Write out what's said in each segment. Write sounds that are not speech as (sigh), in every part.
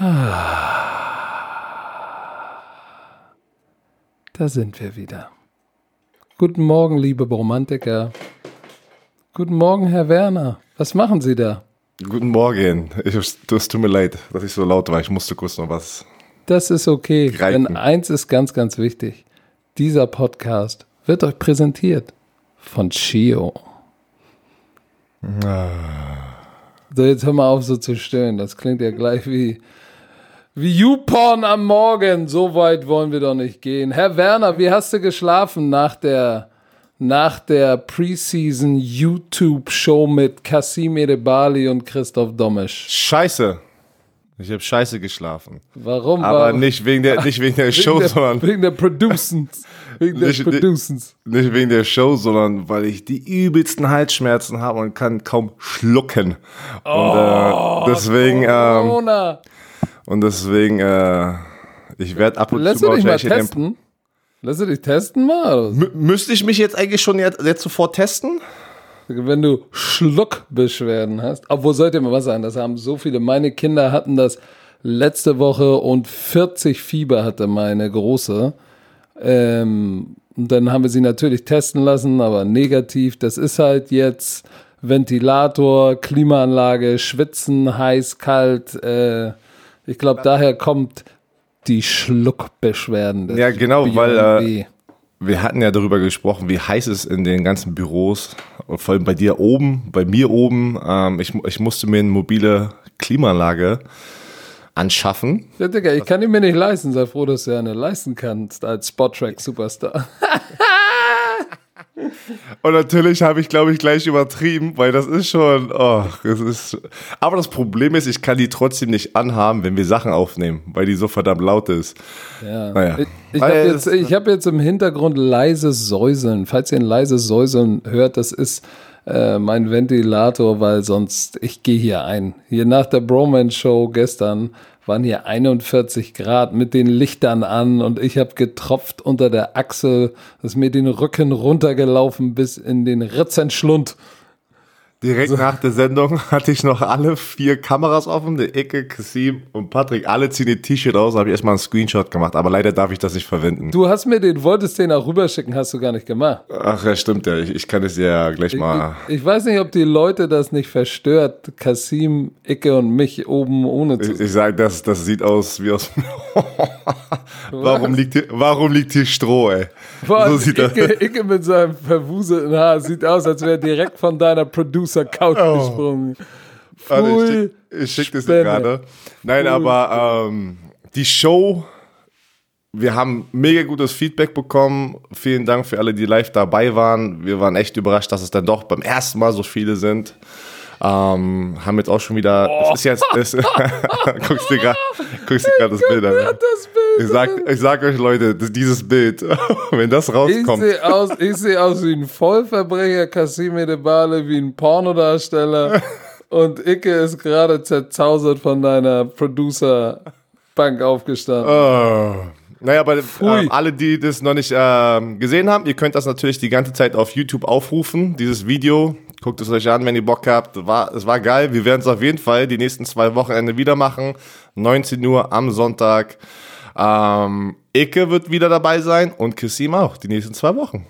(sighs) Da sind wir wieder. Guten Morgen, liebe Romantiker. Guten Morgen, Herr Werner. Was machen Sie da? Guten Morgen. Ich, es tut mir leid, dass ich so laut war. Ich musste kurz noch was. Das ist okay. Greifen. Denn eins ist ganz, ganz wichtig. Dieser Podcast wird euch präsentiert von Chio. So, jetzt hör mal auf, so zu stöhnen. Das klingt ja gleich wie YouPorn am Morgen. So weit wollen wir doch nicht gehen. Herr Werner, wie hast du geschlafen nach der, nach der Preseason YouTube-Show mit Kasim Edebali und Christoph Domisch? Scheiße. Ich habe scheiße geschlafen. Warum? Aber Warum? nicht wegen der, nicht wegen der Show, wegen der, sondern wegen der Producens. Wegen der Nicht- Producens. nicht wegen der Show, sondern weil ich die übelsten Halsschmerzen habe und kann kaum schlucken. Und Oh, äh, deswegen, ähm, Corona. Und deswegen, äh, ich werde ab und Lässt zu dich mal testen? Lässt du dich testen mal? Mü- Müsste ich mich jetzt eigentlich schon jetzt, jetzt sofort testen? Wenn du Schluckbeschwerden hast. Obwohl, sollte mal was sagen, das haben so viele. Meine Kinder hatten das letzte Woche und 40 Fieber hatte meine Große. Ähm, und dann haben wir sie natürlich testen lassen, aber negativ. Das ist halt jetzt Ventilator, Klimaanlage, Schwitzen, heiß, kalt. Äh, ich glaube, daher kommt die Schluckbeschwerden. Das Ja, genau, weil, äh. Wir hatten ja darüber gesprochen, wie heiß es in den ganzen Büros, vor allem bei dir oben, bei mir oben. Ähm, ich, ich musste mir eine mobile Klimaanlage anschaffen. Ja, Digga, ich kann die mir nicht leisten. Sei froh, dass du eine leisten kannst als Spot-Track-Superstar. (laughs) Und natürlich habe ich, glaube ich, gleich übertrieben, weil das ist schon, oh, das ist. Aber das Problem ist, ich kann die trotzdem nicht anhaben, wenn wir Sachen aufnehmen, weil die so verdammt laut ist. Ja. Naja. Ich, ich habe jetzt, ich hab jetzt im Hintergrund leises Säuseln. Falls ihr ein leises Säuseln hört, das ist äh, mein Ventilator, weil sonst, ich gehe hier ein. Hier nach der Bromance-Show gestern waren hier 41 Grad mit den Lichtern an und ich habe getropft unter der Achsel, ist mir den Rücken runtergelaufen bis in den Ritzenschlund. Direkt nach der Sendung (laughs) hatte ich noch alle vier Kameras offen, der Icke, Kasim und Patrick, alle ziehen ihr T-Shirt aus, habe ich erstmal einen Screenshot gemacht, aber leider darf ich das nicht verwenden. Du hast mir den, wolltest den auch rüberschicken, hast du gar nicht gemacht. Ach ja, stimmt ja, ich, ich kann es ja gleich mal. Ich, ich weiß nicht, ob die Leute das nicht verstört, Kasim, Icke und mich oben ohne zu Ich, ich sage, das, das sieht aus wie aus. (laughs) warum, liegt hier, warum liegt hier Stroh, ey? Allem So sieht das. Icke, Icke mit seinem verwuselten Haar sieht aus, als wäre direkt von deiner Producer-Couch Oh. gesprungen. Warte, ich ich schick das gerade. Nein, aber ähm, die Show, wir haben mega gutes Feedback bekommen. Vielen Dank für alle, die live dabei waren. Wir waren echt überrascht, dass es dann doch beim ersten Mal so viele sind. Ähm, haben jetzt auch schon wieder. Es ist jetzt. Es, (laughs) guckst dir gerade das Bild an. Das Bild. Ich sag, ich sag euch, Leute, dieses Bild, (laughs) wenn das Ich rauskommt. sehe aus, ich seh aus wie ein Vollverbrecher, Kasim Edebale wie ein Pornodarsteller (laughs) und Icke ist gerade zerzausert von deiner Producer-Bank aufgestanden. Oh. Naja, aber ähm, alle, die das noch nicht ähm, gesehen haben, ihr könnt das natürlich die ganze Zeit auf YouTube aufrufen, dieses Video. Guckt es euch an, wenn ihr Bock habt. War, es war geil. Wir werden es auf jeden Fall die nächsten zwei Wochenende wieder machen. 19 Uhr am Sonntag. Ähm, Icke wird wieder dabei sein und Kissim auch, die nächsten zwei Wochen.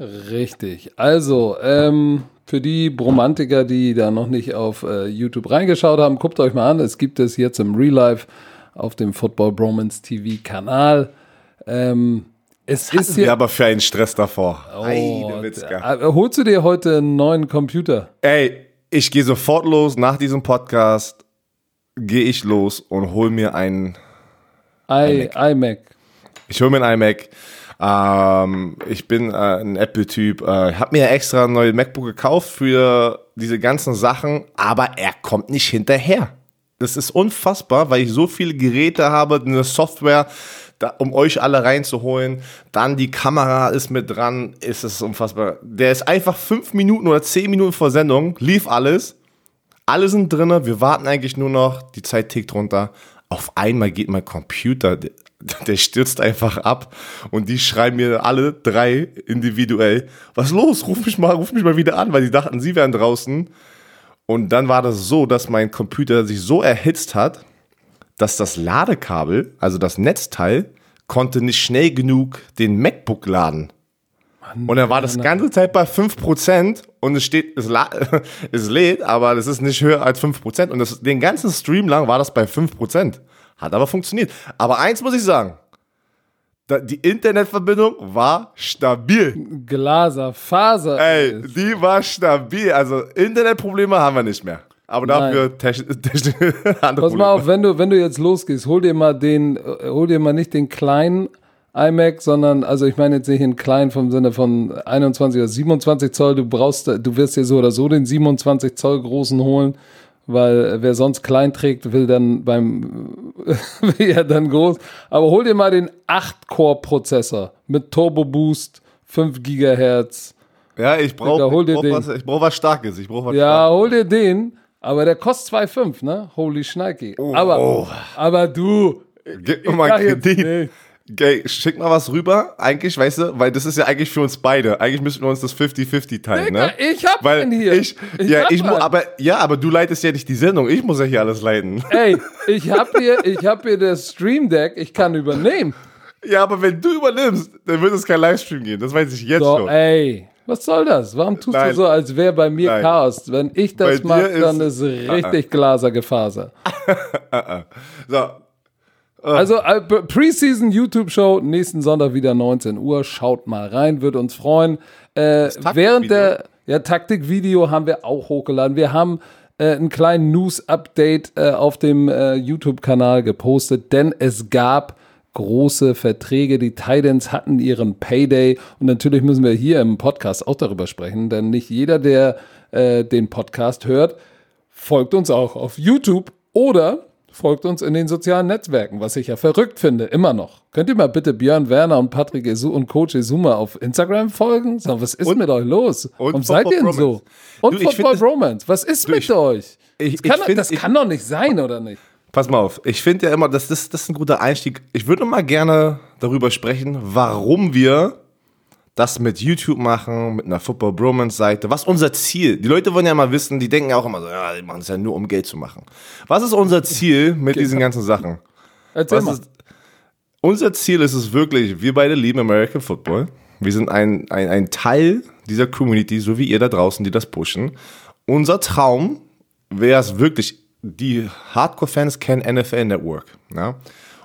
Richtig. Also, ähm, für die Bromantiker, die da noch nicht auf äh, YouTube reingeschaut haben, guckt euch mal an. Es gibt es jetzt im Real Life auf dem Football Bromance TV Kanal. Ähm, es ist Ja, aber für einen Stress davor. Oh, Heide Witzka. äh, holst du dir heute einen neuen Computer? Ey, ich gehe sofort los nach diesem Podcast. Gehe ich los und hol mir einen I, iMac. Ich hole mir einen iMac. Ähm, ich bin äh, ein Apple-Typ. Äh, ich habe mir extra ein neues MacBook gekauft für diese ganzen Sachen, aber er kommt nicht hinterher. Das ist unfassbar, weil ich so viele Geräte habe, eine Software, da, um euch alle reinzuholen. Dann die Kamera ist mit dran. Ist es unfassbar. Der ist einfach fünf Minuten oder zehn Minuten vor Sendung, lief alles. Alle sind drinne. Wir warten eigentlich nur noch. Die Zeit tickt runter. Auf einmal geht mein Computer, der, der stürzt einfach ab und die schreiben mir alle drei individuell, was los? Ruf mich mal, ruf mich mal wieder an, weil die dachten, sie wären draußen. Und dann war das so, dass mein Computer sich so erhitzt hat, dass das Ladekabel, also das Netzteil, konnte nicht schnell genug den MacBook laden. Und er war das ganze Zeit bei 5% und es steht, es, la- (laughs) es lädt, aber das ist nicht höher als 5%. Und das, den ganzen Stream lang war das bei 5%. Hat aber funktioniert. Aber eins muss ich sagen. Die Internetverbindung war stabil. Glaser, Faser. Ey, die war stabil. Also Internetprobleme haben wir nicht mehr. Aber dafür technisch, (laughs) technisch andere Pass mal auf, wenn du, wenn du jetzt losgehst, hol dir mal den, äh, hol dir mal nicht den kleinen iMac, sondern, also ich meine jetzt nicht den kleinen vom Sinne von 21 oder 27 Zoll, du brauchst, du wirst dir so oder so den 27 Zoll großen holen, weil wer sonst klein trägt, will dann beim, (laughs) will ja dann groß. Aber hol dir mal den 8-Core-Prozessor mit Turbo Boost, 5 Gigahertz. Ja, ich brauche brauch was, ich brauch was Starkes. Ich brauch was Ja, hol dir den, aber der kostet 2,5, ne? Holy Schneiki. aber, oh. aber du, Gib mir mal einen Kredit. Gay, schick mal was rüber, eigentlich, weißt du, weil das ist ja eigentlich für uns beide. Eigentlich müssten wir uns das 50-50 teilen, Digga, ne? ich hab weil einen hier. Ich, Ich ja, ich mu, einen. aber, ja, aber du leitest ja nicht die Sendung. Ich muss ja hier alles leiten. ey, (laughs) ich hab hier, ich hab hier das Stream Deck, ich kann übernehmen. Ja, aber wenn du übernimmst, dann wird es kein Livestream gehen. Das weiß ich jetzt So, schon. ey, was soll das? Warum tust Nein. du so, als wäre bei mir Nein. Chaos? Wenn ich das Bei mache, dann ist- ist richtig Glaser Gefaser. (laughs) So, Also äh, Preseason YouTube Show nächsten Sonntag wieder 19 Uhr. Schaut mal rein, wird uns freuen. Äh, während der ja, Taktikvideo haben wir auch hochgeladen. Wir haben äh, einen kleinen News-Update äh, auf dem äh, YouTube-Kanal gepostet, denn es gab große Verträge. Die Titans hatten ihren Payday und natürlich müssen wir hier im Podcast auch darüber sprechen, denn nicht jeder, der äh, den Podcast hört, folgt uns auch auf YouTube oder folgt uns in den sozialen Netzwerken, was ich ja verrückt finde, immer noch. Könnt ihr mal bitte Björn Werner und Patrick Esu und Coach Esuma auf Instagram folgen? So, was ist mit euch los? und Warum seid ihr denn so? Und Du, ich Football Romance. Was ist mit ich- euch? ich- das kann, ich find- das ich- kann doch nicht sein, oder nicht? Pass mal auf. Ich finde ja immer, das, das, das ist ein guter Einstieg. Ich würde mal gerne darüber sprechen, warum wir das mit YouTube machen, mit einer Football Bromance Seite. Was ist unser Ziel? Die Leute wollen ja mal wissen, die denken ja auch immer so, ja, die machen es ja nur, um Geld zu machen. Was ist unser Ziel mit diesen ganzen Sachen? Erzähl Was mal. ist, unser Ziel ist es wirklich, wir beide lieben American Football. Wir sind ein, ein, ein Teil dieser Community, so wie ihr da draußen, die das pushen. Unser Traum wäre es wirklich, die Hardcore-Fans kennen NFL Network. Ja?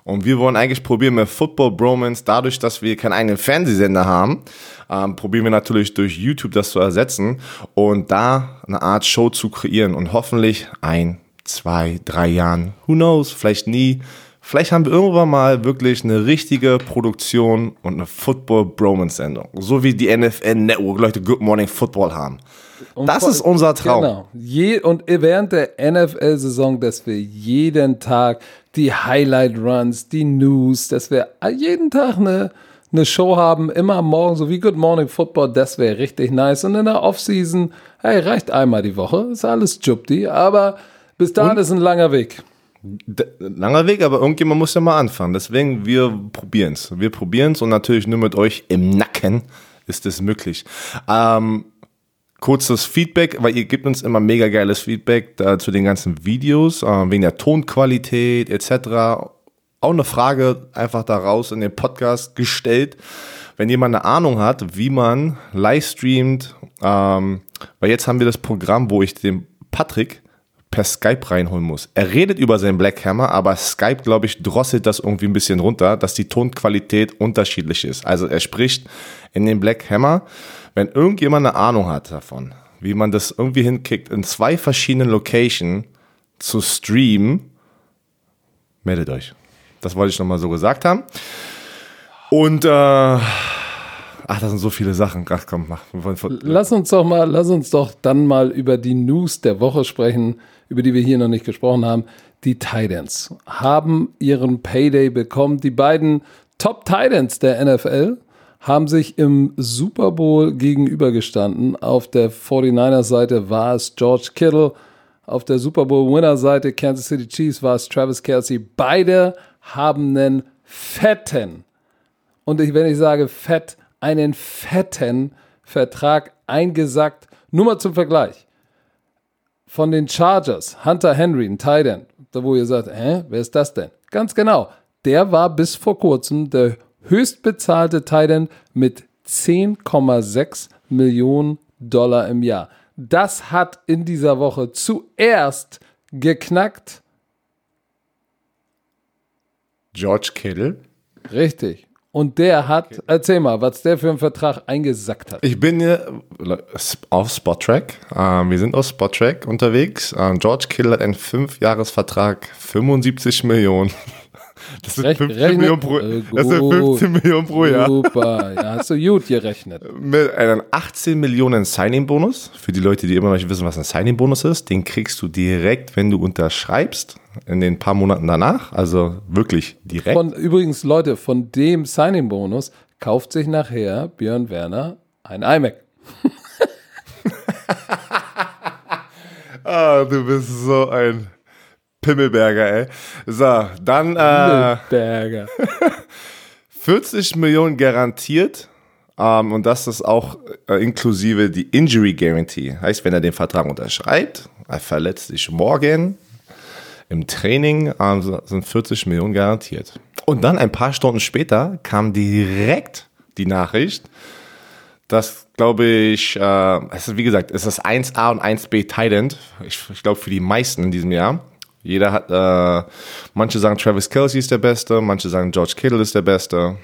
Und wir wollen eigentlich probieren mit Football Bromance, dadurch, dass wir keinen eigenen Fernsehsender haben, ähm, probieren wir natürlich durch YouTube das zu ersetzen und da eine Art Show zu kreieren und hoffentlich ein, zwei, drei Jahren, who knows, vielleicht nie, Vielleicht haben wir irgendwann mal wirklich eine richtige Produktion und eine Football-Bromance-Sendung. So wie die NFL Network Leute Good Morning Football haben. Das vor- ist unser Traum. Genau. Je, und während der NFL-Saison, dass wir jeden Tag die Highlight-Runs, die News, dass wir jeden Tag eine, eine Show haben, immer am Morgen, so wie Good Morning Football, das wäre richtig nice. Und in der Offseason, hey, reicht einmal die Woche, ist alles Jupti, aber bis dahin ist ein langer Weg. Langer Weg, aber irgendjemand muss ja mal anfangen. Deswegen, wir probieren es. Wir probieren es und natürlich nur mit euch im Nacken ist es möglich. Ähm, kurzes Feedback, weil ihr gebt uns immer mega geiles Feedback da, zu den ganzen Videos, äh, wegen der Tonqualität etc. Auch eine Frage einfach daraus in den Podcast gestellt. Wenn jemand eine Ahnung hat, wie man live streamt, ähm, weil jetzt haben wir das Programm, wo ich den Patrick per Skype reinholen muss. Er redet über seinen Black Hammer, aber Skype, glaube ich, drosselt das irgendwie ein bisschen runter, dass die Tonqualität unterschiedlich ist. Also er spricht in den Black Hammer. Wenn irgendjemand eine Ahnung hat davon, wie man das irgendwie hinkickt, in zwei verschiedenen Locations zu streamen, meldet euch. Das wollte ich nochmal so gesagt haben. Und, äh, ach, das sind so viele Sachen. Ach komm, mach. Lass uns doch mal, lass uns doch dann mal über die News der Woche sprechen, über die wir hier noch nicht gesprochen haben. Die Titans haben ihren Payday bekommen. Die beiden Top Titans der NFL haben sich im Super Bowl gegenübergestanden. Auf der 49ers Seite war es George Kittle. Auf der Super Bowl Winner Seite Kansas City Chiefs war es Travis Kelsey. Beide haben einen fetten und ich, wenn ich sage fett, einen fetten Vertrag eingesackt. Nur mal zum Vergleich. Von den Chargers, Hunter Henry, ein Tight End, Da wo ihr sagt, hä, wer ist das denn? Ganz genau. Der war bis vor kurzem der höchstbezahlte Titan mit 10,6 Millionen Dollar im Jahr. Das hat in dieser Woche zuerst geknackt. George Kittle. Richtig. Und der hat, erzähl mal, was der für einen Vertrag eingesackt hat. Ich bin hier auf Spottrack. Ähm, wir sind auf Spottrack unterwegs. Ähm, George Kittle hat einen 5-Jahres-Vertrag, 75 Millionen. Das sind, Recht- 15 rechnet- Millionen pro, äh, das sind gut. 15 Millionen pro Jahr. Super, ja, hast du gut gerechnet. (laughs) Mit einem 18 Millionen Signing-Bonus. Für die Leute, die immer noch nicht wissen, was ein Signing-Bonus ist, den kriegst du direkt, wenn du unterschreibst, in den paar Monaten danach. Also wirklich direkt. Von, übrigens, Leute, von dem Signing-Bonus kauft sich nachher Björn Werner ein iMac. (laughs) ah, du bist so ein Pimmelberger, ey. So, dann äh, Berger. 40 (laughs) Millionen garantiert. Ähm, und das ist auch äh, inklusive die Injury Guarantee. Heißt, wenn er den Vertrag unterschreibt, er verletzt sich morgen im Training, so- sind 40 Millionen garantiert. Und dann ein paar Stunden später kam direkt die Nachricht, dass, glaube ich, äh, es ist, wie gesagt, es ist 1A und 1B Titan. Ich, ich glaube, für die meisten in diesem Jahr. Jeder hat, äh, manche sagen Travis Kelsey ist der Beste, manche sagen George Kittle ist der Beste.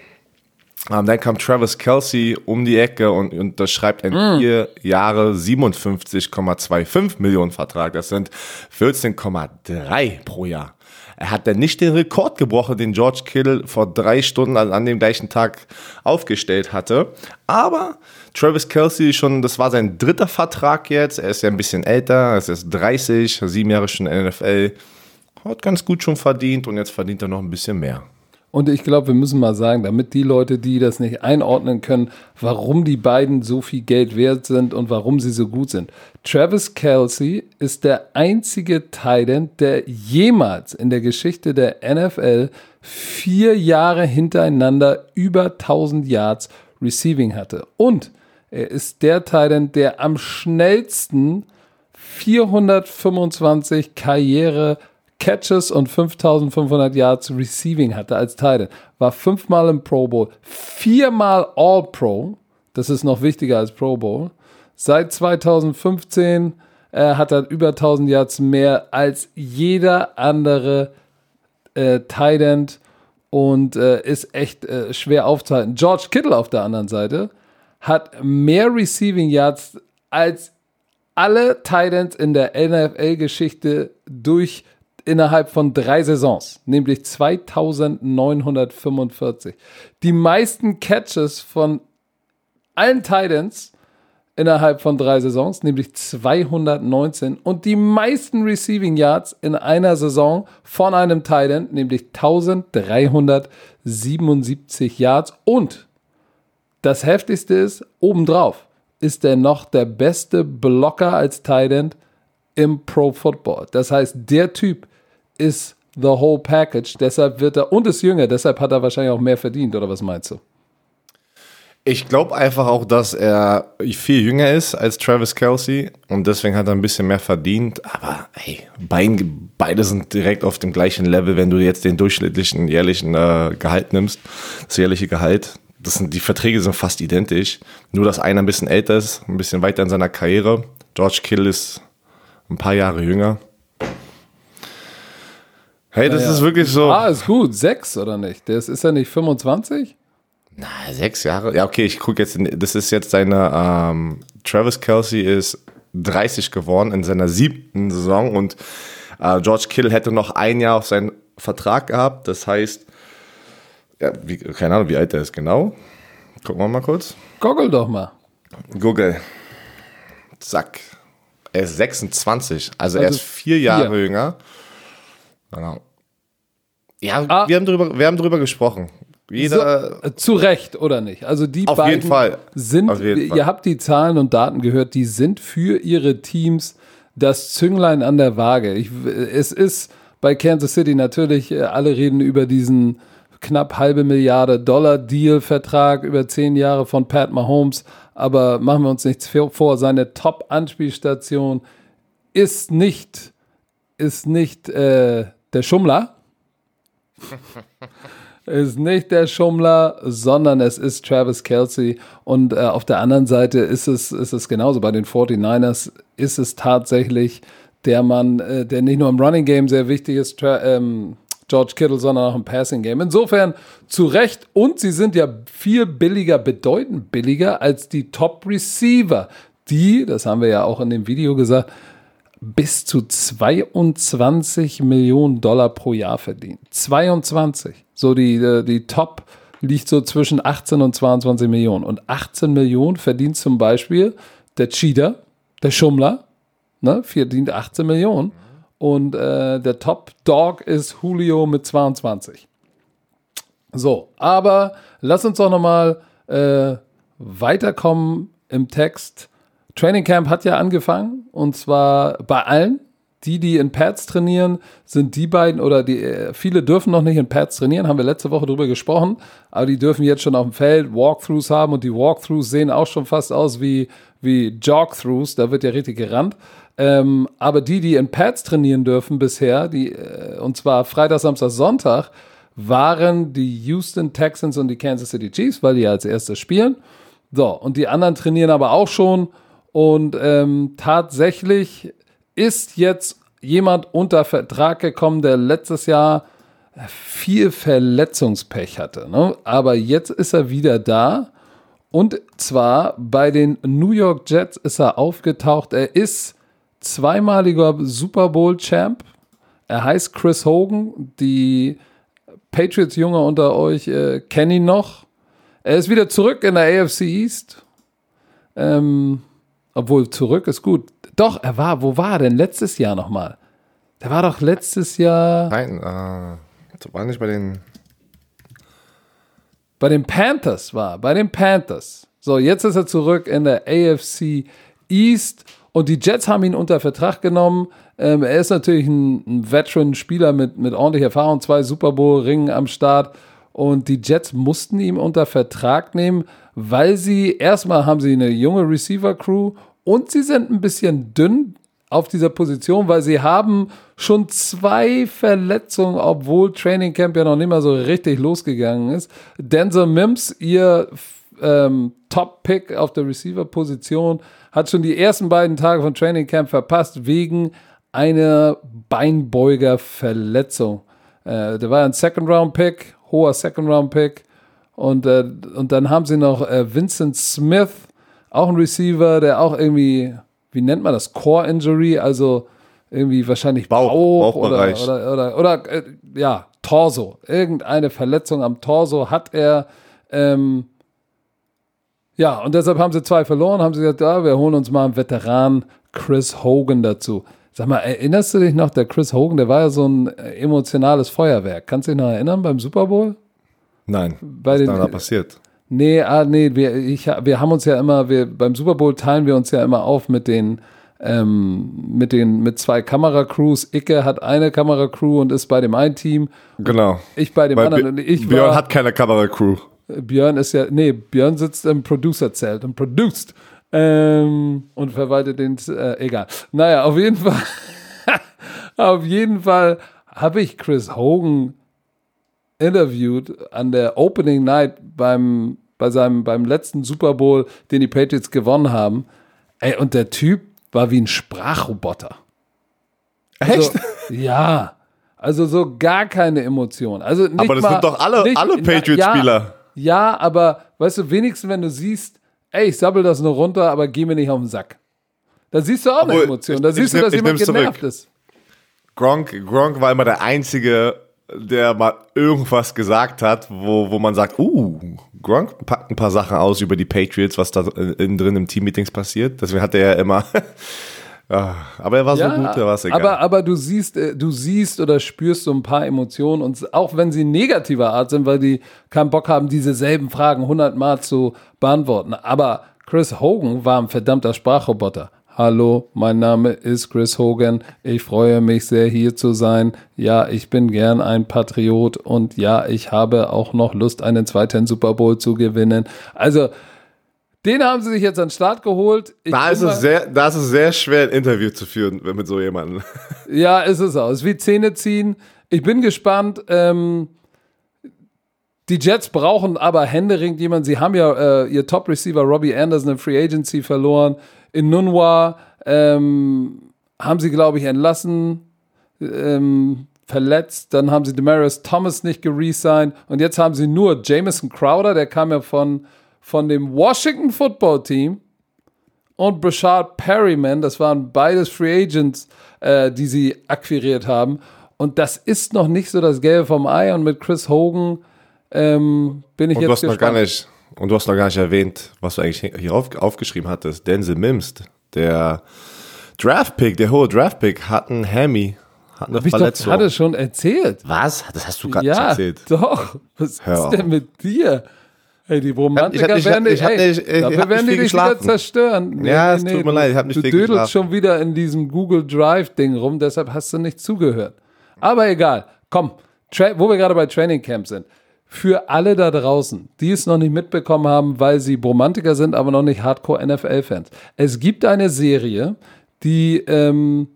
Ähm, dann kam Travis Kelsey um die Ecke und unterschreibt einen vier Jahre 57,25 Millionen Vertrag. Das sind 14,3 pro Jahr. Er hat dann nicht den Rekord gebrochen, den George Kittle vor drei Stunden an, dem gleichen Tag aufgestellt hatte. Aber Travis Kelsey schon, das war sein dritter Vertrag jetzt. Er ist ja ein bisschen älter, er ist jetzt 30, sieben Jahre schon in der NFL. Hat ganz gut schon verdient und jetzt verdient er noch ein bisschen mehr. Und ich glaube, wir müssen mal sagen, damit die Leute, die das nicht einordnen können, warum die beiden so viel Geld wert sind und warum sie so gut sind. Travis Kelsey ist der einzige Titan, der jemals in der Geschichte der NFL vier Jahre hintereinander über 1000 Yards Receiving hatte. Und er ist der Titan, der am schnellsten 425 Karriere Catches und 5500 Yards Receiving hatte als Titan. War fünfmal im Pro Bowl, viermal All Pro. Das ist noch wichtiger als Pro Bowl. Seit 2015 äh, hat er über 1000 Yards mehr als jeder andere äh, Tight End und äh, ist echt äh, schwer aufzuhalten. George Kittle auf der anderen Seite hat mehr Receiving Yards als alle Titans in der NFL-Geschichte durch innerhalb von drei Saisons, nämlich 2945. Die meisten Catches von allen Titans innerhalb von drei Saisons, nämlich 219 und die meisten Receiving Yards in einer Saison von einem Titan, nämlich 1377 Yards und das heftigste ist, obendrauf ist er noch der beste Blocker als Titan im Pro Football. Das heißt, der Typ ist the whole package, deshalb wird er und ist jünger, deshalb hat er wahrscheinlich auch mehr verdient, oder was meinst du? Ich glaube einfach auch, dass er viel jünger ist als Travis Kelsey und deswegen hat er ein bisschen mehr verdient. Aber hey, beide sind direkt auf dem gleichen Level, wenn du jetzt den durchschnittlichen jährlichen äh, Gehalt nimmst, das jährliche Gehalt. Das sind, die Verträge sind fast identisch. Nur, dass einer ein bisschen älter ist, ein bisschen weiter in seiner Karriere. George Kittle ist ein paar Jahre jünger. Hey, das Ja. ist wirklich so. Ah, ist gut. Sechs oder nicht? Das ist er nicht 25? Na, sechs Jahre? Ja, okay, ich gucke jetzt, in, das ist jetzt seine, ähm, Travis Kelsey ist 30 geworden in seiner siebten Saison und äh, George Kittle hätte noch ein Jahr auf seinen Vertrag gehabt. Das heißt, ja, wie, keine Ahnung, wie alt er ist genau. Gucken wir mal kurz. Goggle doch mal. Google. Zack. Er ist 26, also, er Also ist vier Jahre vier. jünger. Genau. Ja, Ah. wir, haben drüber, wir haben drüber gesprochen. Jeder, So, äh, zu Recht, oder nicht? Also die Auf beiden jeden Fall. sind, Auf jeden Fall. ihr habt die Zahlen und Daten gehört, die sind für ihre Teams das Zünglein an der Waage. Ich, es ist bei Kansas City natürlich, äh, alle reden über diesen knapp halbe Milliarde Dollar Deal-Vertrag über zehn Jahre von Pat Mahomes, aber machen wir uns nichts vor, seine Top-Anspielstation ist nicht ist nicht äh, der Schummler. (laughs) ist nicht der Schummler, sondern es ist Travis Kelsey. Und äh, auf der anderen Seite ist es, ist es genauso. Bei den 49ers ist es tatsächlich der Mann, äh, der nicht nur im Running Game sehr wichtig ist, Tra ähm, George Kittle, sondern auch im Passing Game. Insofern zu Recht. Und sie sind ja viel billiger, bedeutend billiger als die Top Receiver, die, das haben wir ja auch in dem Video gesagt, bis zu 22 Millionen Dollar pro Jahr verdienen. 22. So die, äh, die Top liegt so zwischen 18 und 22 Millionen. Und 18 Millionen verdient zum Beispiel der Cheater, der Schummler, ne, verdient 18 Millionen. Und äh, der Top Dog ist Julio mit 22. So, aber lass uns doch nochmal äh, weiterkommen im Text. Training Camp hat ja angefangen und zwar bei allen. Die, die in Pads trainieren, sind die beiden oder die, äh, viele dürfen noch nicht in Pads trainieren, haben wir letzte Woche drüber gesprochen, aber die dürfen jetzt schon auf dem Feld Walkthroughs haben und die Walkthroughs sehen auch schon fast aus wie, wie Jogthroughs, da wird ja richtig gerannt. Ähm, aber die, die in Pads trainieren dürfen bisher, die, äh, und zwar Freitag, Samstag, Sonntag, waren die Houston Texans und die Kansas City Chiefs, weil die ja als erstes spielen. So, und die anderen trainieren aber auch schon und ähm, tatsächlich ist jetzt jemand unter Vertrag gekommen, der letztes Jahr viel Verletzungspech hatte. Ne? Aber jetzt ist er wieder da. Und zwar bei den New York Jets ist er aufgetaucht. Er ist zweimaliger Super Bowl Champ. Er heißt Chris Hogan. Die Patriots-Jünger unter euch äh, kennen ihn noch. Er ist wieder zurück in der AFC East. Ähm, obwohl, zurück ist gut. Doch, er war, wo war er denn letztes Jahr nochmal? Der war doch letztes Jahr. Nein, äh, war nicht bei den. Bei den Panthers war, bei den Panthers. So, jetzt ist er zurück in der AFC East und die Jets haben ihn unter Vertrag genommen. Ähm, er ist natürlich ein, ein Veteran-Spieler mit, mit ordentlicher Erfahrung, zwei Super Bowl-Ringen am Start. Und die Jets mussten ihn unter Vertrag nehmen, weil sie erstmal haben sie eine junge Receiver-Crew und sie sind ein bisschen dünn auf dieser Position, weil sie haben schon zwei Verletzungen, obwohl Training Camp ja noch nicht mal so richtig losgegangen ist. Denzel Mims, ihr ähm, Top-Pick auf der Receiver-Position, hat schon die ersten beiden Tage von Training Camp verpasst wegen einer Beinbeuger-Verletzung. Äh, der war ein Second-Round-Pick, hoher Second-Round-Pick. Und, äh, und dann haben sie noch äh, Vincent Smith, auch ein Receiver, der auch irgendwie, wie nennt man das, Core-Injury, also irgendwie wahrscheinlich Bauch, Bauch oder, oder, oder, oder äh, ja, Torso. Irgendeine Verletzung am Torso hat er. Ähm, ja, und deshalb haben sie zwei verloren, haben sie gesagt, ja, wir holen uns mal einen Veteran Chris Hogan dazu. Sag mal, erinnerst du dich noch, der Chris Hogan, der war ja so ein äh, emotionales Feuerwerk. Kannst du dich noch erinnern beim Super Bowl? Nein. Bei was ist da passiert? Nee, ah, nee, wir, ich, wir haben uns ja immer, wir, beim Super Bowl teilen wir uns ja immer auf mit den, ähm, mit den, mit zwei Kameracrews. Icke hat eine Kameracrew und ist bei dem einen Team. Genau. Ich bei dem Weil anderen. Ich Björn war, hat keine Kameracrew. Björn ist ja, nee, Björn sitzt im Producer-Zelt und produced. Ähm, und verwaltet den, äh, egal. Naja, auf jeden Fall, (laughs) auf jeden Fall habe ich Chris Hogan interviewt an der Opening Night beim, bei seinem, beim letzten Super Bowl, den die Patriots gewonnen haben. Ey, und der Typ war wie ein Sprachroboter. Echt? Also, ja. Also so gar keine Emotion. Also aber das mal, sind doch alle, alle Patriots-Spieler. Ja, ja, aber weißt du, wenigstens wenn du siehst, ey, ich sabbel das nur runter, aber geh mir nicht auf den Sack. Da siehst du auch eine Emotion. Da siehst ich, du, dass jemand genervt zurück. ist. Gronk, Gronk war immer der Einzige, der mal irgendwas gesagt hat, wo, wo man sagt, uh, Gronk packt ein paar Sachen aus über die Patriots, was da innen drin im Teammeetings passiert. Deswegen hat er ja immer. Aber er war ja, so gut, er war es egal. Aber, aber du siehst, äh, du siehst oder spürst so ein paar Emotionen und auch wenn sie negativer Art sind, weil die keinen Bock haben, diese selben Fragen hundertmal zu beantworten. Aber Chris Hogan war ein verdammter Sprachroboter. Hallo, mein Name ist Chris Hogan. Ich freue mich sehr, hier zu sein. Ja, ich bin gern ein Patriot und ja, ich habe auch noch Lust, einen zweiten Super Bowl zu gewinnen. Also, Den haben sie sich jetzt an den Start geholt. Ich Da ist, es sehr, da ist es sehr schwer, ein Interview zu führen mit so jemandem. (laughs) Ja, ist es auch. Es ist wie Zähne ziehen. Ich bin gespannt. Ähm, die Jets brauchen aber händeringend jemanden. Sie haben ja äh, ihr Top-Receiver Robbie Anderson in Free Agency verloren. In Nunwa ähm, haben sie, glaube ich, entlassen, ähm, verletzt. Dann haben sie Demarius Thomas nicht geresigned. Und jetzt haben sie nur Jamison Crowder, der kam ja von, von dem Washington Football Team und Brashard Perryman, das waren beides Free Agents, äh, die sie akquiriert haben. Und das ist noch nicht so das Gelbe vom Ei. Und mit Chris Hogan ähm, bin ich Und du jetzt hast noch gar nicht, und du hast noch gar nicht erwähnt, was du eigentlich hier auf, aufgeschrieben hattest. Denzel Mims, der Draftpick, der hohe Draftpick, hat einen Hammy, hat eine Hab ich doch Verletzung. gerade schon erzählt. was? Das hast du gerade Ja, erzählt. doch. Was Hör ist denn mit dir? Hey, die Romantiker Ich hab nicht- werden dich, ich hab hey, nicht- ich hab werden die dich wieder zerstören. Ja, es tut mir du- leid, ich hab nicht Du dödelst geschlafen. schon wieder in diesem Google Drive-Ding rum, deshalb hast du nicht zugehört. Aber egal, komm, Tra wo wir gerade bei Training Camp sind. Für alle da draußen, die es noch nicht mitbekommen haben, weil sie Romantiker sind, aber noch nicht Hardcore-NFL-Fans. Es gibt eine Serie, die ähm,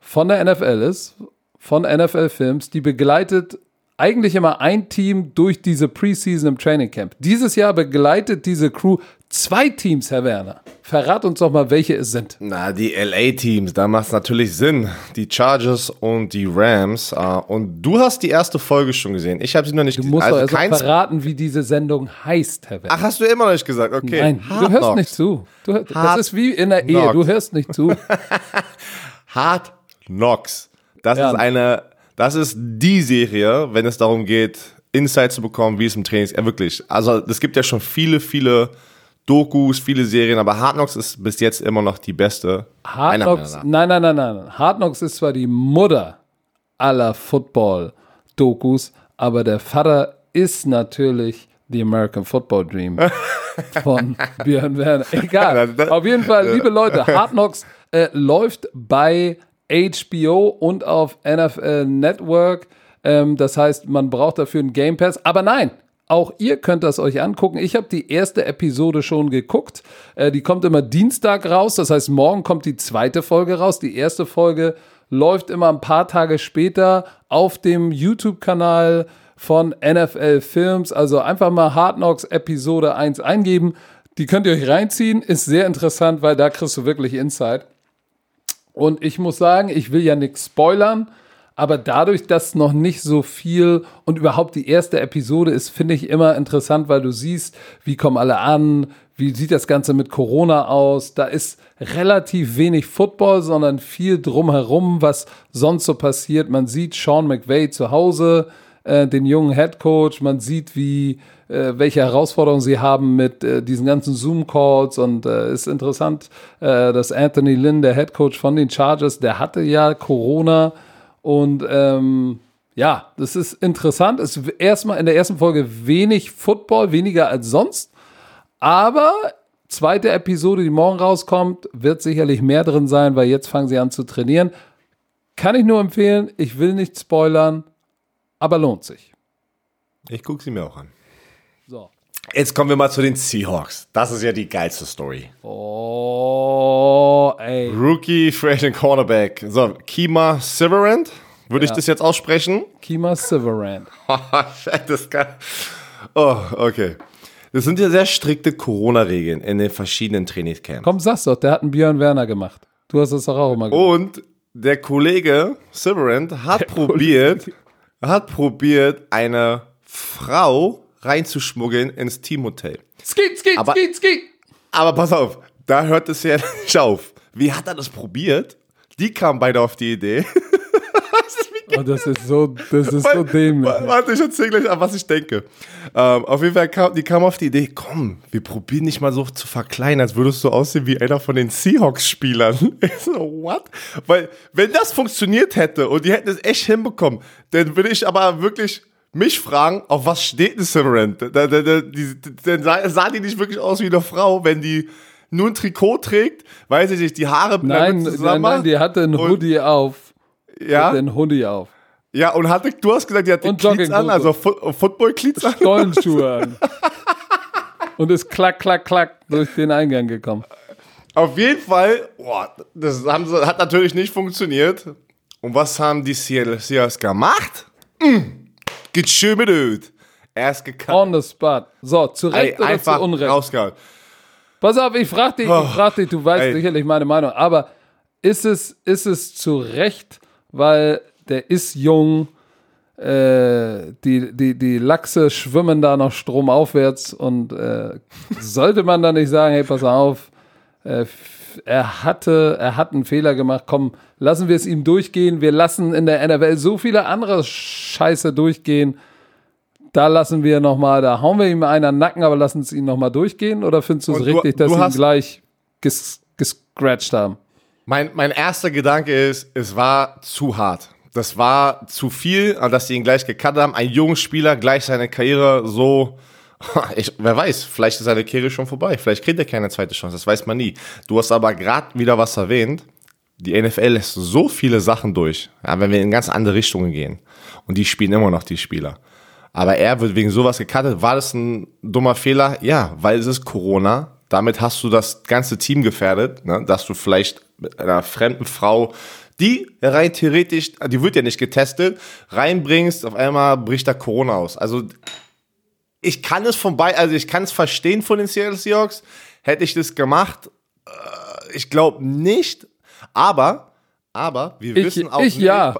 von der NFL ist, von NFL Films, die begleitet eigentlich immer ein Team durch diese Preseason im Training Camp. Dieses Jahr begleitet diese Crew zwei Teams, Herr Werner. Verrat uns doch mal, welche es sind. Na, die LA-Teams, da macht es natürlich Sinn. Die Chargers und die Rams. äh, Und du hast die erste Folge schon gesehen. Ich habe sie noch nicht Du gesehen. musst doch Also erst mal keins. verraten, wie diese Sendung heißt, Herr Werner. Ach, hast du immer noch nicht gesagt? Okay. Nein, Hard du hörst Knocks. nicht zu. Du, das Hard ist wie in der Ehe, Knocks. du hörst nicht zu. (laughs) Hard Knocks. Das Ja. ist eine, das ist die Serie, wenn es darum geht, Insight zu bekommen, wie es im Training ist. Ja, wirklich. Also, es gibt ja schon viele, viele Dokus, viele Serien, aber Hard Knocks ist bis jetzt immer noch die beste. Hard Knocks, nein, nein, nein, nein. Hard Knocks ist zwar die Mutter aller Football-Dokus, aber der Vater ist natürlich The American Football Dream (laughs) von Björn Werner. Egal. Auf jeden Fall, liebe Leute, Hard Knocks äh, läuft bei HBO und auf NFL Network. Ähm, das heißt, man braucht dafür einen Game Pass. Aber nein, auch ihr könnt das euch angucken. Ich habe die erste Episode schon geguckt. Äh, die kommt immer Dienstag raus. Das heißt, morgen kommt die zweite Folge raus. Die erste Folge läuft immer ein paar Tage später auf dem YouTube-Kanal von NFL Films. Also einfach mal Hard Knocks Episode 1 eingeben. Die könnt ihr euch reinziehen. Ist sehr interessant, weil da kriegst du wirklich Insight. Und ich muss sagen, ich will ja nichts spoilern, aber dadurch, dass noch nicht so viel und überhaupt die erste Episode ist, finde ich immer interessant, weil du siehst, wie kommen alle an, wie sieht das Ganze mit Corona aus. Da ist relativ wenig Football, sondern viel drumherum, was sonst so passiert. Man sieht Sean McVay zu Hause, äh, den jungen Head Coach. Man sieht, wie welche Herausforderungen sie haben mit äh, diesen ganzen Zoom-Calls und äh, ist interessant, äh, dass Anthony Lynn, der Head Coach von den Chargers, der hatte ja Corona und ähm, ja, das ist interessant. Es ist erstmal in der ersten Folge wenig Football, weniger als sonst, aber zweite Episode, die morgen rauskommt, wird sicherlich mehr drin sein, weil jetzt fangen sie an zu trainieren. Kann ich nur empfehlen. Ich will nicht spoilern, aber lohnt sich. Ich gucke sie mir auch an. Jetzt kommen wir mal zu den Seahawks. Das ist ja die geilste Story. Oh, ey. Rookie, Fresh and Cornerback. So, Kima Severant. Würde ich das jetzt aussprechen? Kima Silverand. das kann. Oh, okay. Das sind ja sehr strikte Corona-Regeln in den verschiedenen Trainingscamps. Komm, sag's doch, der hat einen Björn Werner gemacht. Du hast das doch auch immer gemacht. Und der Kollege Severant hat probiert, hat probiert, eine Frau reinzuschmuggeln ins Teamhotel. Skit, skit, Aber- skit, skit. Aber pass auf, da hört es ja (laughs) nicht auf. Wie hat er das probiert? Die kamen beide auf die Idee. (laughs) Oh, das ist so, das ist so dämlich. Wa- Warte, ich erzähl gleich an, was ich denke. Ähm, auf jeden Fall kam, die kamen auf die Idee, komm, wir probieren nicht mal so zu verkleinern, als würdest du aussehen wie einer von den Seahawks-Spielern. (laughs) Ich so, what? Weil, wenn das funktioniert hätte und die hätten es echt hinbekommen, dann würde ich aber wirklich mich fragen, auf was steht ein die, dann sah, die nicht wirklich aus wie eine Frau, wenn die nur ein Trikot trägt, weiß ich nicht, die Haare Nein, bleiben nein, zusammen. nein, die hatte einen Hoodie auf. ja, Den Hoodie auf. ja, und hatte, du hast gesagt, die hatte Und Cleats an, also Fo Football-Cleats an. Stollenschuhe (laughs) an. und ist klack, klack, klack durch den Eingang gekommen. Auf jeden Fall, boah, das sie, hat natürlich nicht funktioniert. Und was haben die Seahawks gemacht? Mm, geht schön mit Öd. Er ist gekackt. On the spot. So, zu Recht Ey, oder einfach zu Unrecht? rausgehauen. Pass auf, ich frag dich, Oh. ich frag dich, du weißt Ey. sicherlich meine Meinung, aber ist es, ist es zu Recht, weil der ist jung, äh, die, die, die Lachse schwimmen da noch stromaufwärts und äh, sollte man da nicht sagen, hey, pass auf, äh, er hatte, er hat einen Fehler gemacht, komm, lassen wir es ihm durchgehen, wir lassen in der NFL so viele andere Scheiße durchgehen, da lassen wir nochmal, da hauen wir ihm einen an Nacken, aber lassen es ihn nochmal durchgehen? Oder findest du es richtig, dass sie ihn gleich ges gescratcht haben? Mein, mein erster Gedanke ist, es war zu hart. Das war zu viel, dass sie ihn gleich gecuttet haben. Ein junger Spieler, gleich seine Karriere so. (laughs) Ich, wer weiß, vielleicht ist seine Karriere schon vorbei. Vielleicht kriegt er keine zweite Chance, das weiß man nie. Du hast aber gerade wieder was erwähnt. Die NFL lässt so viele Sachen durch, ja, wenn wir in ganz andere Richtungen gehen. Und die spielen immer noch die Spieler. Aber er wird wegen sowas gecuttet. War das ein dummer Fehler? Ja, weil es ist Corona. Damit hast du das ganze Team gefährdet, ne? dass du vielleicht mit einer fremden Frau, die rein theoretisch, die wird ja nicht getestet, reinbringst, auf einmal bricht da Corona aus. Also ich kann es von bei, also ich kann es verstehen von den Seattle Seahawks. Hätte ich das gemacht, äh, ich glaube nicht. Aber, aber wir Ich- wissen auch ich nicht- ja.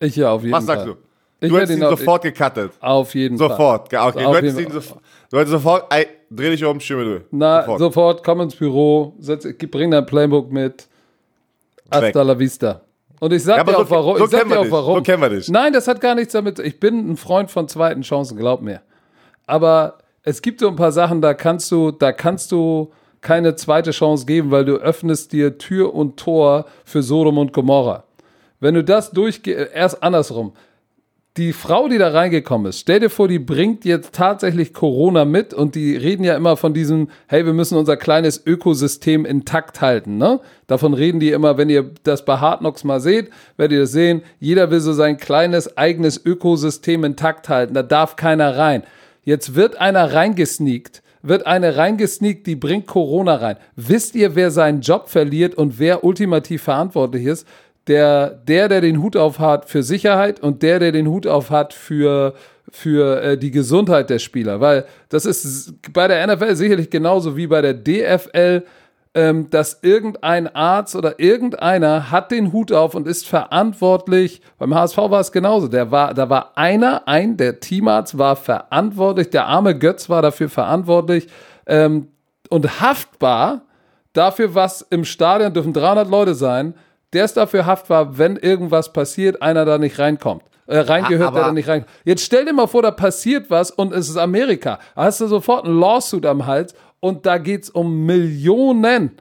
Ich ja, auf jeden Was Fall. sagst du? Ich Du hätte hättest ihn auf- sofort gecuttet. Auf jeden Fall. Sofort, ja, okay. Auf Du hättest ihn Fall. sofort, du hättest sofort, ey, dreh dich um, stimme du. Na, sofort. komm ins Büro, setz, bring dein Playbook mit. Hasta la vista. Und ich sag Ja, dir so auch warum. so ich sag dir auch warum. So kennen wir dich. Nein, das hat gar nichts damit. Ich bin ein Freund von zweiten Chancen, glaub mir. Aber es gibt so ein paar Sachen, da kannst du, da kannst du keine zweite Chance geben, weil du öffnest dir Tür und Tor für Sodom und Gomorra. Wenn du das durchgehst, erst andersrum. Die Frau, die da reingekommen ist, stell dir vor, die bringt jetzt tatsächlich Corona mit und die reden ja immer von diesem, hey, wir müssen unser kleines Ökosystem intakt halten, ne? Davon reden die immer, wenn ihr das bei Hard Knocks mal seht, werdet ihr das sehen, jeder will so sein kleines eigenes Ökosystem intakt halten, da darf keiner rein. Jetzt wird einer reingesneakt, wird eine reingesneakt, die bringt Corona rein. Wisst ihr, wer seinen Job verliert und wer ultimativ verantwortlich ist? Der, der, der den Hut auf hat für Sicherheit und der, der den Hut auf hat für, für äh, die Gesundheit der Spieler. Weil das ist bei der NFL sicherlich genauso wie bei der DFL, ähm, dass irgendein Arzt oder irgendeiner hat den Hut auf und ist verantwortlich. Beim HSV war es genauso. Der war, da war einer, ein, der Teamarzt war verantwortlich, der arme Götz war dafür verantwortlich ähm, und haftbar dafür, was im Stadion dürfen 300 Leute sein. Der ist dafür haftbar, wenn irgendwas passiert, einer da nicht reinkommt. Äh, reingehört, der da nicht rein. Jetzt stell dir mal vor, da passiert was und es ist Amerika. Da hast du sofort ein Lawsuit am Hals und da geht's um Millionen.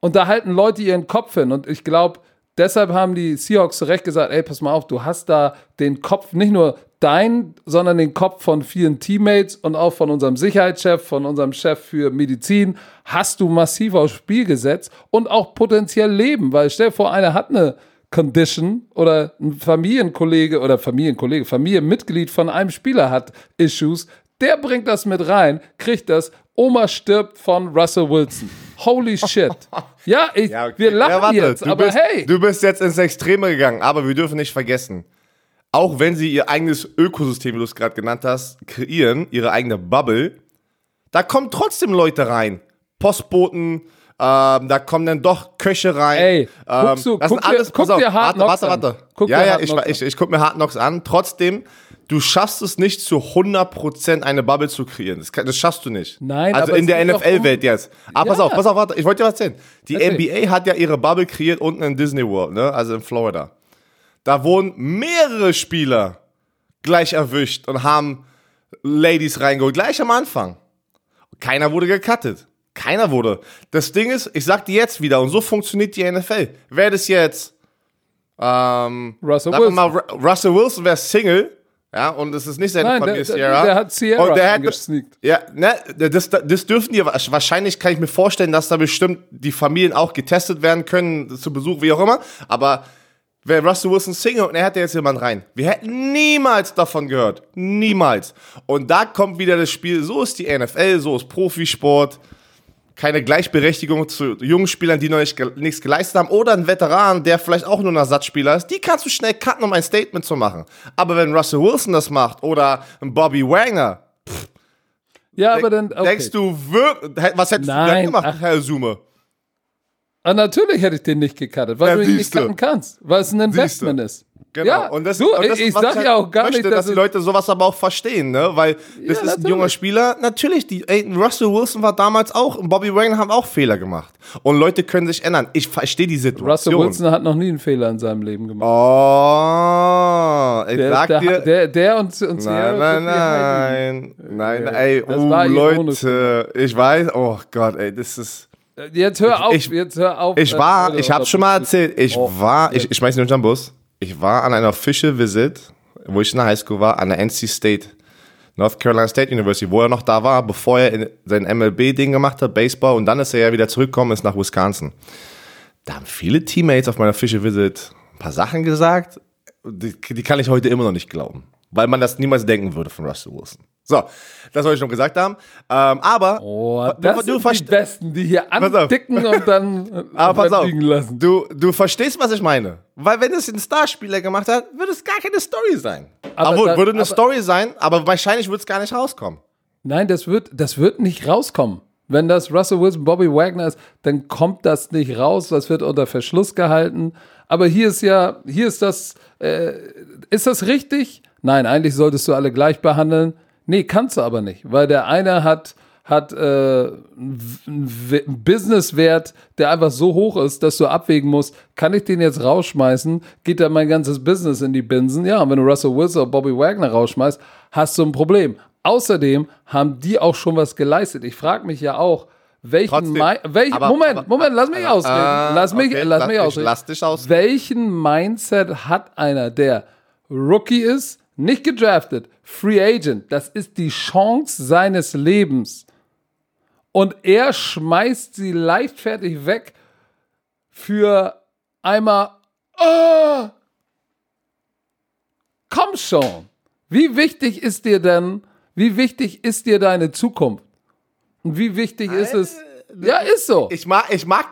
Und da halten Leute ihren Kopf hin. Und ich glaube, deshalb haben die Seahawks zu Recht gesagt, ey, pass mal auf, du hast da den Kopf, nicht nur dein, sondern den Kopf von vielen Teammates und auch von unserem Sicherheitschef, von unserem Chef für Medizin, hast du massiv aufs Spiel gesetzt und auch potenziell Leben. Weil stell dir vor, einer hat eine Condition oder ein Familienkollege oder Familienkollege, Familienmitglied von einem Spieler hat Issues, der bringt das mit rein, kriegt das, Oma stirbt von Russell Wilson. Holy shit. (laughs) Ja, ich, Ja, okay. wir lachen Ja, warte, jetzt, du aber bist, hey. Du bist jetzt ins Extreme gegangen, aber wir dürfen nicht vergessen, auch wenn sie ihr eigenes Ökosystem, wie du es gerade genannt hast, kreieren, ihre eigene Bubble, da kommen trotzdem Leute rein. Postboten, ähm, da kommen dann doch Köche rein. Ey, ähm, guckst du- das guck sind dir- alles, guck pass auf, dir Hard warte, Knocks warte, an. warte. Guck ja, dir ja, ich, ich, ich guck mir Hard Knocks an. Trotzdem, du schaffst es nicht zu 100% eine Bubble zu kreieren. Das, kann- das schaffst du nicht. Nein, also aber in der NFL-Welt jetzt. Aber pass Ja. auf, pass auf, warte, ich wollte dir was erzählen. Die Erzähl. NBA hat ja ihre Bubble kreiert unten in Disney World, ne? also in Florida. Da wurden mehrere Spieler gleich erwischt und haben Ladies reingeholt, gleich am Anfang. Keiner wurde gecuttet. Keiner wurde. Das Ding ist, ich sag dir jetzt wieder, und so funktioniert die NFL. Wer das jetzt, ähm, Russell Wilson. mal, Ru- Russell Wilson wäre Single, ja, und es ist nicht seine Nein, Familie der- Sierra. der hat Sierra und der hätte, angesneakt. ja, ne, das, das dürfen die, wahrscheinlich kann ich mir vorstellen, dass da bestimmt die Familien auch getestet werden können, zu Besuch, wie auch immer, aber wäre Russell Wilson Single und er hätte jetzt jemand rein. Wir hätten niemals davon gehört. Niemals. Und da kommt wieder das Spiel, so ist die NFL, so ist Profisport. Keine Gleichberechtigung zu jungen Spielern, die noch nicht, nichts geleistet haben. Oder ein Veteran, der vielleicht auch nur ein Ersatzspieler ist. Die kannst du schnell cutten, um ein Statement zu machen. Aber wenn Russell Wilson das macht oder ein Bobby Wagner, pff, Ja, aber dann. Okay. denkst du wirklich, was hättest du Nein, denn gemacht, ach. Herr Sume? Ah, natürlich hätte ich den nicht gecuttet, weil Ja, du ihn nicht cutten kannst, weil es ein Investment ist. Genau. Ja, und das, du, und das ich, sag halt ja auch gar möchte, nicht, dass dass die Leute sowas aber auch verstehen, ne? Weil das ist ein junger Spieler. Natürlich, die, ey, Russell Wilson war damals auch und Bobby Wagner haben auch Fehler gemacht. Und Leute können sich ändern. Ich verstehe die Russell Situation. Wilson hat noch nie einen Fehler in seinem Leben gemacht. Oh, ich der, sag der, dir. der, der und, und Nein, nein, nein, nein, Ja, ey, oh. Leute, ich weiß, oh Gott, ey, das ist, Jetzt hör auf, Ich- jetzt hör auf. ich war, ich hab's schon mal erzählt, ich Oh, war, ich, ich schmeiß nicht unter den Bus, ich war an einer Official Visit, wo ich in der Highschool war, an der NC State, North Carolina State University, wo er noch da war, bevor er in- sein MLB-Ding gemacht hat, Baseball, und dann ist er ja wieder zurückgekommen, ist nach Wisconsin. Da haben viele Teammates auf meiner Official Visit ein paar Sachen gesagt, die, die kann ich heute immer noch nicht glauben, weil man das niemals denken würde von Russell Wilson. So, das wollte ich noch gesagt haben. Ähm, aber Oh, du, das du, sind die verstehst, Besten, die hier auf. andicken und dann (laughs) äh, aber pass auf, liegen lassen. du, du verstehst, was ich meine. Weil wenn es ein Starspieler gemacht hat, würde es gar keine Story sein. Aber da- würde eine aber- Story sein, aber wahrscheinlich würde es gar nicht rauskommen. Nein, das wird, das wird nicht rauskommen. Wenn das Russell Wilson, Bobby Wagner ist, dann kommt das nicht raus. Das wird unter Verschluss gehalten. Aber hier ist ja, hier ist das, äh, ist das richtig? Nein, eigentlich solltest du alle gleich behandeln. Nee, kannst du aber nicht, weil der eine hat, hat äh, einen Businesswert, der einfach so hoch ist, dass du abwägen musst, kann ich den jetzt rausschmeißen? Geht da mein ganzes Business in die Binsen? Ja, und wenn du Russell Wilson oder Bobby Wagner rausschmeißt, hast du ein Problem. Außerdem haben die auch schon was geleistet. Ich frage mich ja auch, welchen, Trotzdem. Welch, Aber- Moment, aber- Moment, lass mich äh, ausreden. Lass mich, okay, lass lass mich ausreden. lass dich ausreden. Welchen Mindset hat einer, der Rookie ist, nicht gedraftet, Free Agent? Das ist die Chance seines Lebens. Und er schmeißt sie leichtfertig weg für einmal. Oh, komm schon. Wie wichtig ist dir denn, wie wichtig ist dir deine Zukunft? Und wie wichtig ist es? Ja, ist so. Ich mag, ich mag,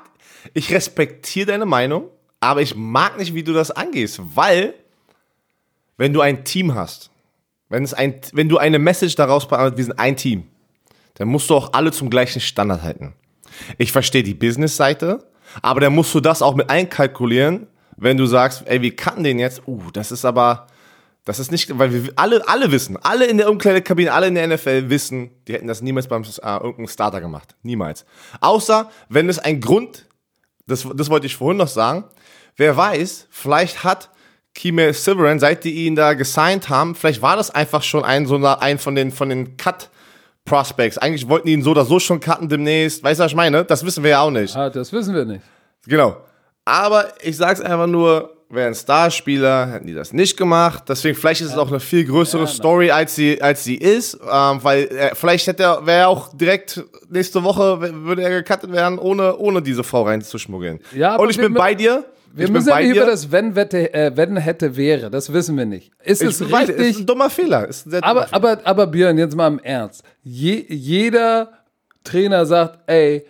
ich respektiere deine Meinung, aber ich mag nicht, wie du das angehst, weil, wenn du ein Team hast, wenn, es ein, wenn du eine Message daraus beantwortest, wir sind ein Team, dann musst du auch alle zum gleichen Standard halten. Ich verstehe die Business-Seite, aber dann musst du das auch mit einkalkulieren, wenn du sagst, ey, wir kannten den jetzt, uh, das ist aber, das ist nicht, weil wir alle, alle wissen, alle in der Umkleidekabine, alle in der NFL wissen, die hätten das niemals beim äh, irgendeinem Starter gemacht. Niemals. Außer, wenn es ein Grund, das, das wollte ich vorhin noch sagen, wer weiß, vielleicht hat Kime Silverin, seit die ihn da gesigned haben, vielleicht war das einfach schon ein, so ein von den, von den Cut Prospects. Eigentlich wollten die ihn so oder so schon cutten demnächst. Weißt du, was ich meine? Das wissen wir ja auch nicht. Ah, das wissen wir nicht. Genau. Aber ich sag's einfach nur, wäre ein Starspieler, hätten die das nicht gemacht. Deswegen, vielleicht ist es auch eine viel größere Story, als sie, als sie ist. Ähm, weil äh, vielleicht hätte er, wäre er auch direkt nächste Woche, würde er gecuttet werden, ohne, ohne diese Frau reinzuschmuggeln. Ja, Und ich bin bei dir. Wir ich müssen ja über das wenn, wette, äh, wenn hätte wäre. Das wissen wir nicht. Ist ich es bin bei. Ist richtig? ein dummer Fehler. Ist ein dummer Aber, Fehler. aber, aber Björn, jetzt mal im Ernst. Je, jeder Trainer sagt, ey,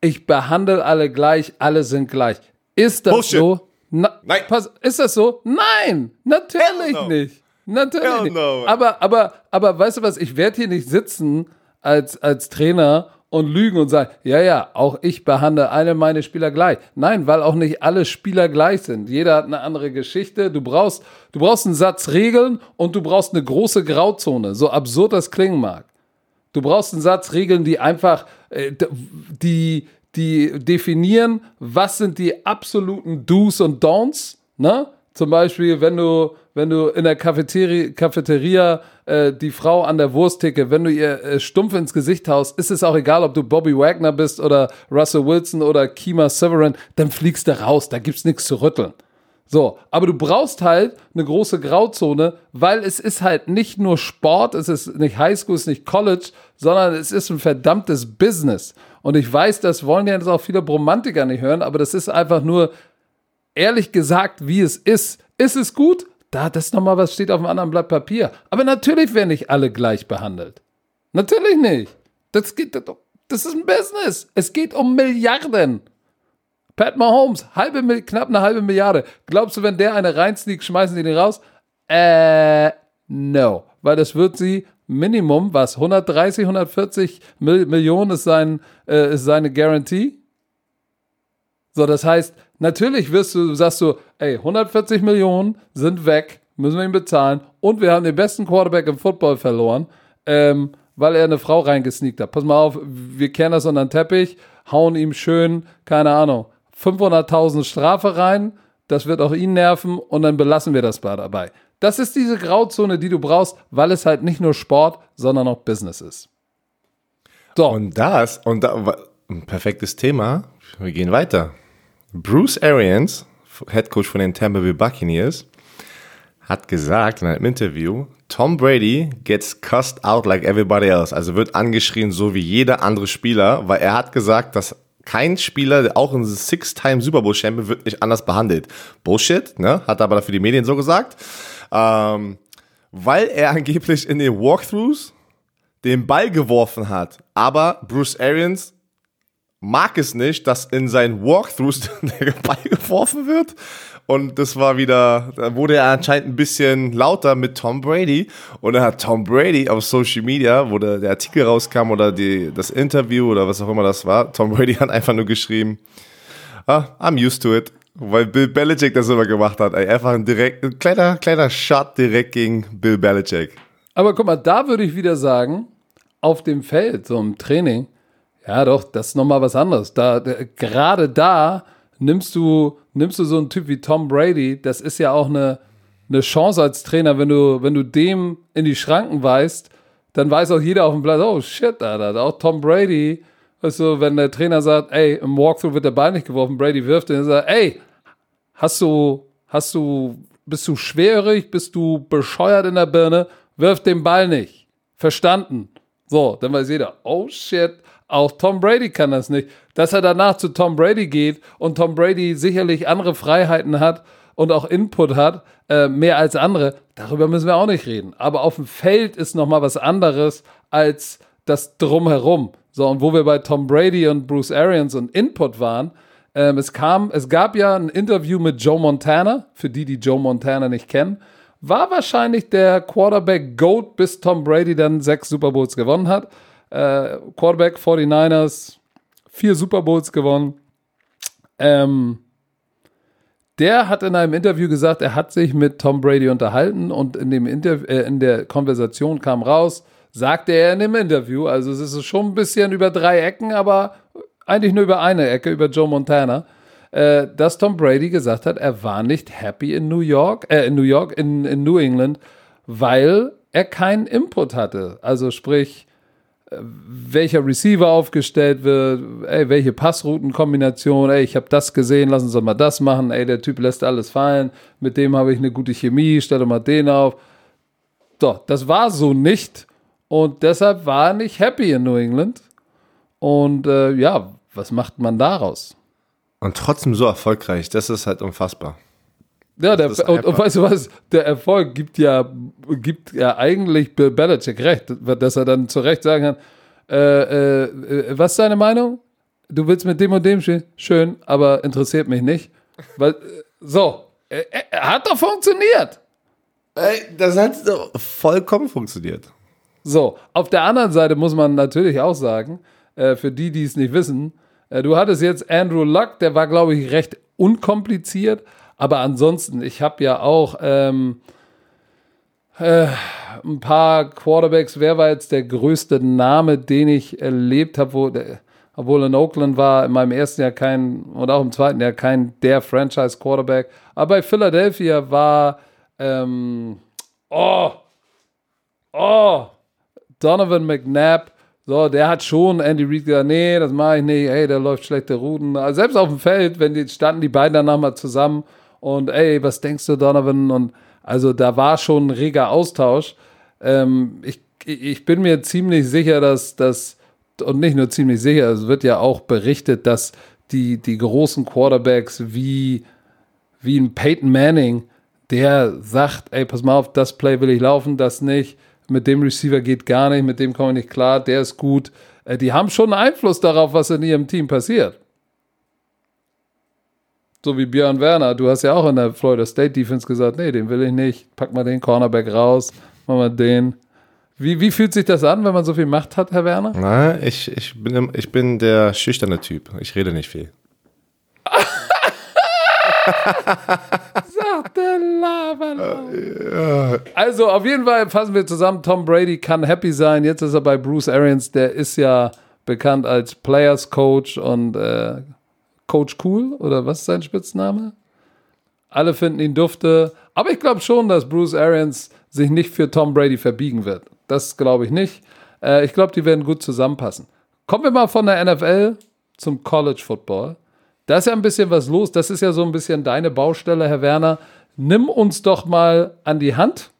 ich behandle alle gleich, alle sind gleich. Ist das Bullshit. so? Na, Nein. Pass, ist das so? Nein, natürlich no. nicht. Natürlich Hell nicht. no. Aber, aber, aber weißt du was, ich werde hier nicht sitzen als, als Trainer und lügen und sagen, ja, ja, auch ich behandle alle meine Spieler gleich. Nein, weil auch nicht alle Spieler gleich sind. Jeder hat eine andere Geschichte. Du brauchst, du brauchst einen Satz Regeln und du brauchst eine große Grauzone, so absurd das klingen mag. Du brauchst einen Satz Regeln, die einfach, äh, die, die definieren, was sind die absoluten Do's und Don'ts, ne? Zum Beispiel, wenn du, wenn du in der Cafeteria, Cafeteria äh, die Frau an der Wursttheke, wenn du ihr äh, stumpf ins Gesicht haust, ist es auch egal, ob du Bobby Wagner bist oder Russell Wilson oder Kima Severin, dann fliegst du raus, da gibt's nichts zu rütteln. So, aber du brauchst halt eine große Grauzone, weil es ist halt nicht nur Sport, es ist nicht Highschool, es ist nicht College, sondern es ist ein verdammtes Business. Und ich weiß, das wollen ja jetzt auch viele Bromantiker nicht hören, aber das ist einfach nur, ehrlich gesagt, wie es ist. Ist es gut? Da, das ist nochmal was steht auf einem anderen Blatt Papier. Aber natürlich werden nicht alle gleich behandelt. Natürlich nicht. Das geht, das ist ein Business. Es geht um Milliarden. Pat Mahomes, halbe, knapp eine halbe Milliarde. Glaubst du, wenn der eine reinsneakt, schmeißen sie den raus? Äh, no. Weil das wird sie Minimum, was, 130, 140 Millionen ist, sein, äh, ist seine Garantie? So, das heißt, natürlich wirst du, sagst du, ey, 140 Millionen sind weg, müssen wir ihn bezahlen und wir haben den besten Quarterback im Football verloren, ähm, weil er eine Frau reingesneakt hat. Pass mal auf, wir kennen das unter den Teppich, hauen ihm schön, keine Ahnung, 500.000 Strafe rein, das wird auch ihn nerven und dann belassen wir das dabei. Das ist diese Grauzone, die du brauchst, weil es halt nicht nur Sport, sondern auch Business ist. So. Und das, und da, ein perfektes Thema. Wir gehen weiter. Bruce Arians, Head Coach von den Tampa Bay Buccaneers, hat gesagt in einem Interview, Tom Brady gets cussed out like everybody else. Also wird angeschrien, so wie jeder andere Spieler, weil er hat gesagt, dass kein Spieler, auch ein Six-Time Super Bowl Champion, wird nicht anders behandelt. Bullshit, ne? Hat aber für die Medien so gesagt. Ähm, weil er angeblich in den Walkthroughs den Ball geworfen hat. Aber Bruce Arians mag es nicht, dass in seinen Walkthroughs (laughs) der Ball geworfen wird. Und das war wieder, da wurde er anscheinend ein bisschen lauter mit Tom Brady. Und dann hat Tom Brady auf Social Media, wo der, der Artikel rauskam oder die, das Interview oder was auch immer das war, Tom Brady hat einfach nur geschrieben, ah, I'm used to it. Weil Bill Belichick das immer gemacht hat. Ey. Einfach ein, direkt, ein kleiner, kleiner Shot direkt gegen Bill Belichick. Aber guck mal, da würde ich wieder sagen, auf dem Feld, so im Training, ja doch, das ist nochmal was anderes. Da, da, gerade da nimmst du, nimmst du so einen Typ wie Tom Brady, das ist ja auch eine, eine Chance als Trainer, wenn du, wenn du dem in die Schranken weist, dann weiß auch jeder auf dem Platz, oh shit, Alter, auch Tom Brady, weißt du, wenn der Trainer sagt, ey, im Walkthrough wird der Ball nicht geworfen, Brady wirft, dann sagt, ey, Hast du, hast du, bist du schwerhörig, bist du bescheuert in der Birne? Wirf den Ball nicht. Verstanden. So, dann weiß jeder, oh shit, auch Tom Brady kann das nicht. Dass er danach zu Tom Brady geht und Tom Brady sicherlich andere Freiheiten hat und auch Input hat, äh, mehr als andere, darüber müssen wir auch nicht reden. Aber auf dem Feld ist nochmal was anderes als das Drumherum. So, und wo wir bei Tom Brady und Bruce Arians und Input waren, ähm, es kam, es gab ja ein Interview mit Joe Montana, für die, die Joe Montana nicht kennen. War wahrscheinlich der Quarterback GOAT, bis Tom Brady dann sechs Super Bowls gewonnen hat. Äh, Quarterback 49ers, vier Super Bowls gewonnen. Ähm, der hat in einem Interview gesagt, er hat sich mit Tom Brady unterhalten und in, dem Interv äh, in der Konversation kam raus, sagte er in dem Interview, also es ist schon ein bisschen über drei Ecken, aber eigentlich nur über eine Ecke, über Joe Montana, äh, dass Tom Brady gesagt hat, er war nicht happy in New York, äh, in New York, in, in New England, weil er keinen Input hatte. Also sprich, welcher Receiver aufgestellt wird, ey, welche Passroutenkombination, ey, ich habe das gesehen, lassen Sie mal das machen, ey, der Typ lässt alles fallen, mit dem habe ich eine gute Chemie, stelle mal den auf. Doch, das war so nicht und deshalb war er nicht happy in New England. Und äh, ja, was macht man daraus? Und trotzdem so erfolgreich, das ist halt unfassbar. Ja, der, und, und, weißt du was, der Erfolg gibt ja, gibt ja eigentlich Bill Belichick recht, dass er dann zu Recht sagen kann, äh, äh, was ist deine Meinung? Du willst mit dem und dem spielen? Schön, aber interessiert mich nicht. Weil, so, er, er hat doch funktioniert. Das hat doch vollkommen funktioniert. So, auf der anderen Seite muss man natürlich auch sagen, äh, für die, die es nicht wissen, äh, du hattest jetzt Andrew Luck, der war, glaube ich, recht unkompliziert. Aber ansonsten, ich habe ja auch ähm, äh, ein paar Quarterbacks. Wer war jetzt der größte Name, den ich erlebt habe, wo der, obwohl in Oakland war in meinem ersten Jahr kein und auch im zweiten Jahr kein der Franchise Quarterback. Aber bei Philadelphia war ähm, oh oh Donovan McNabb so, der hat schon Andy Reid gesagt, nee, das mache ich nicht, ey, der läuft schlechte Routen. Also selbst auf dem Feld, wenn die standen die beiden danach mal zusammen und ey, was denkst du, Donovan? Und also da war schon ein reger Austausch. Ähm, ich, ich bin mir ziemlich sicher, dass das, und nicht nur ziemlich sicher, es wird ja auch berichtet, dass die, die großen Quarterbacks wie wie ein Peyton Manning, der sagt, ey, pass mal auf, das Play will ich laufen, das nicht, mit dem Receiver geht gar nicht, mit dem komme ich nicht klar, der ist gut. Äh, die haben schon Einfluss darauf, was in ihrem Team passiert. So wie Björn Werner. Du hast ja auch in der Florida State Defense gesagt, nee, den will ich nicht. Pack mal den Cornerback raus, mach mal den. Wie, wie fühlt sich das an, wenn man so viel Macht hat, Herr Werner? Na, ich, ich, bin, ich bin der schüchterne Typ. Ich rede nicht viel. Sagt der Lava. Also auf jeden Fall fassen wir zusammen, Tom Brady kann happy sein. Jetzt ist er bei Bruce Arians, der ist ja bekannt als Players Coach und äh, Coach Cool oder was ist sein Spitzname? Alle finden ihn dufte. Aber ich glaube schon, dass Bruce Arians sich nicht für Tom Brady verbiegen wird. Das glaube ich nicht. Äh, ich glaube, die werden gut zusammenpassen. Kommen wir mal von der NFL zum College Football. Da ist ja ein bisschen was los. Das ist ja so ein bisschen deine Baustelle, Herr Werner. Nimm uns doch mal an die Hand,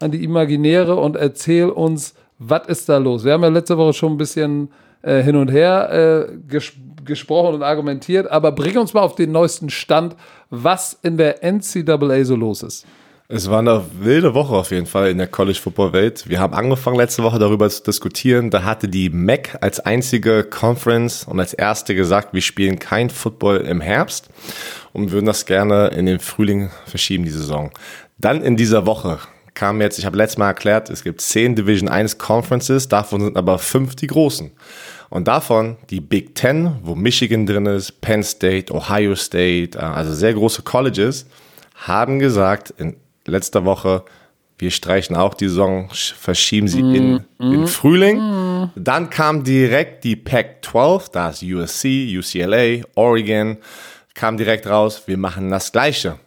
an die Imaginäre und erzähl uns, was ist da los? Wir haben ja letzte Woche schon ein bisschen äh, hin und her äh, ges gesprochen und argumentiert, aber bring uns mal auf den neuesten Stand, was in der NCAA so los ist. Es war eine wilde Woche auf jeden Fall in der College Football Welt. Wir haben angefangen letzte Woche darüber zu diskutieren. Da hatte die MEC als einzige Conference und als erste gesagt, wir spielen kein Football im Herbst und würden das gerne in den Frühling verschieben, die Saison. Dann in dieser Woche kam jetzt, ich habe letztes Mal erklärt, es gibt zehn Division 1 Conferences, davon sind aber fünf die großen. Und davon die Big Ten, wo Michigan drin ist, Penn State, Ohio State, äh, also sehr große Colleges, haben gesagt, in letzter Woche, wir streichen auch die Saison, verschieben sie mm, in den mm, Frühling. Mm. Dann kam direkt die Pac-12, da ist USC, UCLA, Oregon, kam direkt raus, wir machen das Gleiche.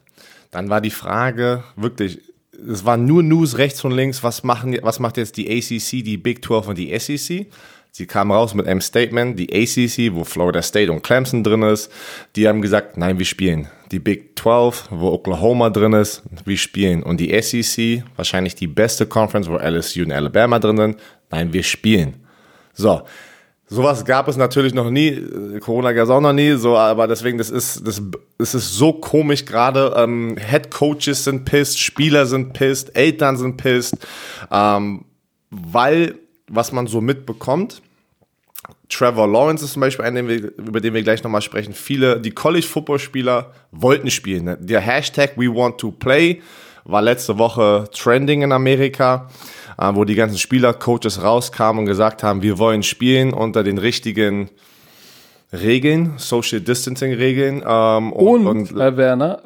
Dann war die Frage, wirklich, es war nur News rechts und links, was, machen, was macht jetzt die ACC, die Big 12 und die SEC? Sie kamen raus mit einem Statement, die ACC, wo Florida State und Clemson drin ist, die haben gesagt, nein, wir spielen. Die Big 12, wo Oklahoma drin ist, wir spielen. Und die SEC, wahrscheinlich die beste Conference, wo LSU und Alabama drin sind, nein, wir spielen. So. Sowas gab es natürlich noch nie, Corona gab es auch noch nie, so, aber deswegen, das ist, das, das ist so komisch gerade. Ähm, Head Coaches sind pissed, Spieler sind pissed, Eltern sind pissed, ähm, weil was man so mitbekommt. Trevor Lawrence ist zum Beispiel einer, über den wir gleich nochmal sprechen. Viele, die College-Football-Spieler wollten spielen. Ne? Der Hashtag We Want to Play war letzte Woche trending in Amerika, äh, wo die ganzen Spieler, Coaches rauskamen und gesagt haben, wir wollen spielen unter den richtigen Regeln, Social Distancing Regeln. Ähm, und, und, und Herr Werner,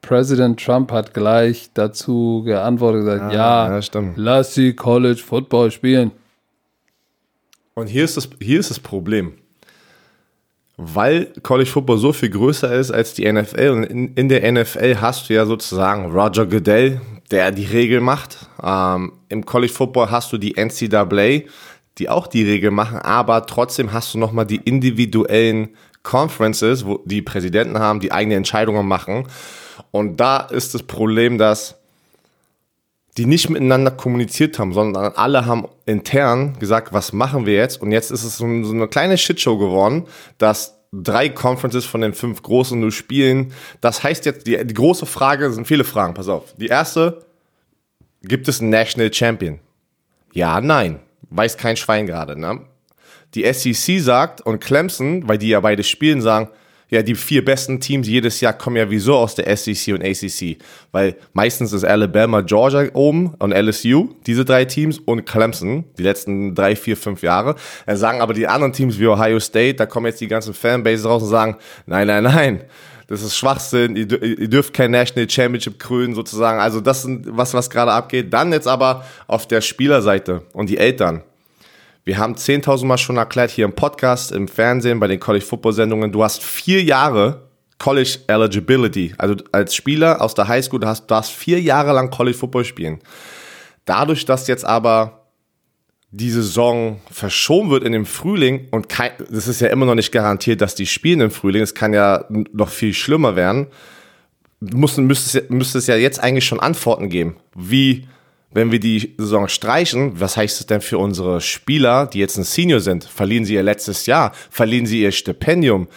Präsident Trump hat gleich dazu geantwortet, gesagt, ah, ja, ja lass sie College Football spielen. Und hier ist das, hier ist das Problem. Weil College Football so viel größer ist als die NFL und in, in der NFL hast du ja sozusagen Roger Goodell, der die Regel macht. Ähm, Im College Football hast du die NCAA, die auch die Regel machen, aber trotzdem hast du nochmal die individuellen Conferences, wo die Präsidenten haben, die eigene Entscheidungen machen. Und da ist das Problem, dass die nicht miteinander kommuniziert haben, sondern alle haben intern gesagt, was machen wir jetzt? Und jetzt ist es so, eine kleine Shitshow geworden, dass drei Conferences von den fünf großen nur spielen. Das heißt jetzt, die, die große Frage sind viele Fragen, pass auf. Die erste, gibt es einen National Champion? Ja, nein. Weiß kein Schwein gerade, ne? Die SEC sagt und Clemson, weil die ja beide spielen, sagen, ja, die vier besten Teams jedes Jahr kommen ja wieso aus der SEC und ACC, weil meistens ist Alabama, Georgia oben und LSU, diese drei Teams und Clemson, die letzten drei, vier, fünf Jahre. Dann sagen aber die anderen Teams wie Ohio State, da kommen jetzt die ganzen Fanbases raus und sagen, nein, nein, nein, das ist Schwachsinn, ihr, ihr dürft kein National Championship krönen sozusagen. Also das ist was, was gerade abgeht. Dann jetzt aber auf der Spielerseite und die Eltern. Wir haben 10.000 Mal schon erklärt hier im Podcast, im Fernsehen, bei den College Football Sendungen. Du hast vier Jahre College Eligibility. Also als Spieler aus der Highschool, du hast, du hast vier Jahre lang College Football spielen. Dadurch, dass jetzt aber die Saison verschoben wird in dem Frühling und kein, das ist ja immer noch nicht garantiert, dass die spielen im Frühling, es kann ja noch viel schlimmer werden, müsste, müsste, müsste es ja jetzt eigentlich schon Antworten geben. Wie wenn wir die Saison streichen, was heißt es denn für unsere Spieler, die jetzt ein Senior sind? Verlieren sie ihr letztes Jahr? Verlieren sie ihr Stipendium?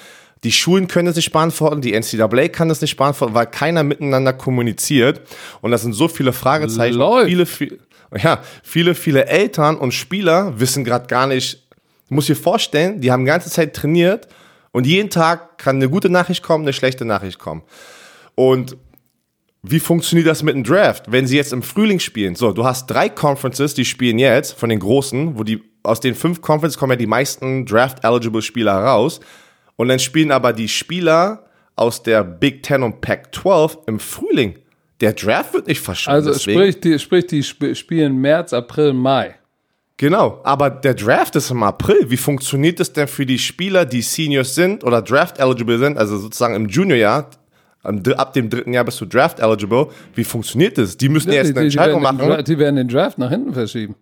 Die Schulen können es nicht beantworten, die NCAA kann es nicht beantworten, weil keiner miteinander kommuniziert. Und das sind so viele Fragezeichen. Läuft. Viele, viele, ja, viele, viele Eltern und Spieler wissen gerade gar nicht, du musst dir vorstellen, die haben die ganze Zeit trainiert und jeden Tag kann eine gute Nachricht kommen, eine schlechte Nachricht kommen. Und wie funktioniert das mit dem Draft? Wenn sie jetzt im Frühling spielen, so, du hast drei Conferences, die spielen jetzt von den großen, wo die aus den fünf Conferences kommen ja die meisten Draft-eligible Spieler raus. Und dann spielen aber die Spieler aus der Big Ten und Pac-12 im Frühling. Der Draft wird nicht verschoben. Also deswegen. sprich, die, sprich, die sp spielen März, April, Mai. Genau, aber der Draft ist im April. Wie funktioniert es denn für die Spieler, die Seniors sind oder Draft-eligible sind, also sozusagen im Juniorjahr, ab dem dritten Jahr bist du Draft-eligible. Wie funktioniert das? Die müssen erst eine die, die, Entscheidung den machen. Dra- die werden den Draft nach hinten verschieben.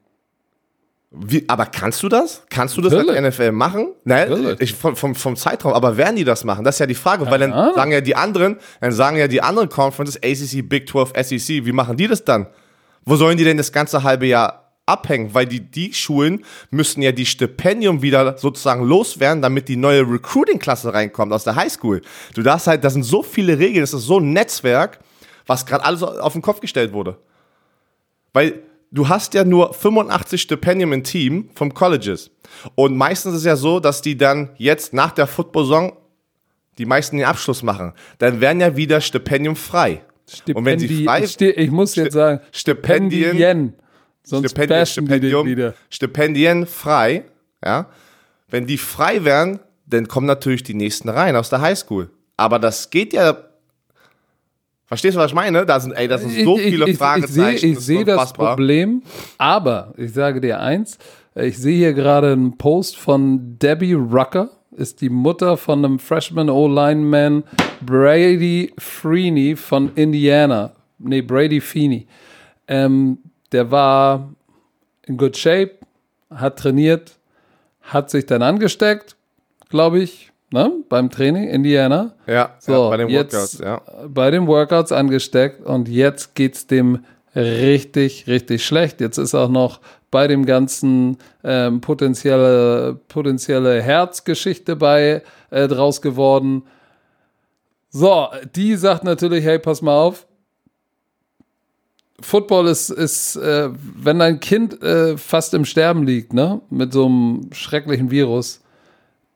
Wie, aber kannst du das? Kannst du das Natürlich. als NFL machen? Nein, ich, vom, vom, vom Zeitraum. Aber werden die das machen? Das ist ja die Frage, weil dann sagen ja die anderen, dann sagen ja die anderen Conferences, ACC, Big 12, SEC, wie machen die das dann? Wo sollen die denn das ganze halbe Jahr abhängen? Weil die, die Schulen müssen ja die Stipendium wieder sozusagen loswerden, damit die neue Recruiting-Klasse reinkommt aus der Highschool. Du darfst halt, das sind so viele Regeln, das ist so ein Netzwerk, was gerade alles auf den Kopf gestellt wurde. Weil du hast ja nur 85 Stipendien im Team vom Colleges. Und meistens ist es ja so, dass die dann jetzt nach der Football-Saison die meisten den Abschluss machen. Dann werden ja wieder Stipendium frei. Und wenn sie Stipendi- frei, ich muss jetzt sagen, Stipendien- Stipendien. Sonst Stipendien, Stipendium, wieder. Stipendien frei, ja. Wenn die frei wären, dann kommen natürlich die nächsten rein aus der Highschool. Aber das geht ja. Verstehst du, was ich meine? Da sind, ey, das sind so viele ich, ich, Fragezeichen. Ich sehe ich ist sehe das unfassbar. Problem, aber ich sage dir eins, ich sehe hier gerade einen Post von Debbie Rucker, ist die Mutter von einem Freshman O-Lineman Brady Freeney von Indiana. Nee, Brady Feeney. Ähm, der war in good shape, hat trainiert, hat sich dann angesteckt, glaube ich, ne, beim Training, Indiana. Ja, So, ja, bei den jetzt Workouts, ja. bei den Workouts angesteckt und jetzt geht's dem richtig, richtig schlecht. Jetzt ist auch noch bei dem ganzen ähm, potenzielle, potenzielle Herzgeschichte bei äh, draus geworden. So, die sagt natürlich, hey, pass mal auf. Football ist, ist äh, wenn dein Kind äh, fast im Sterben liegt, ne, mit so einem schrecklichen Virus,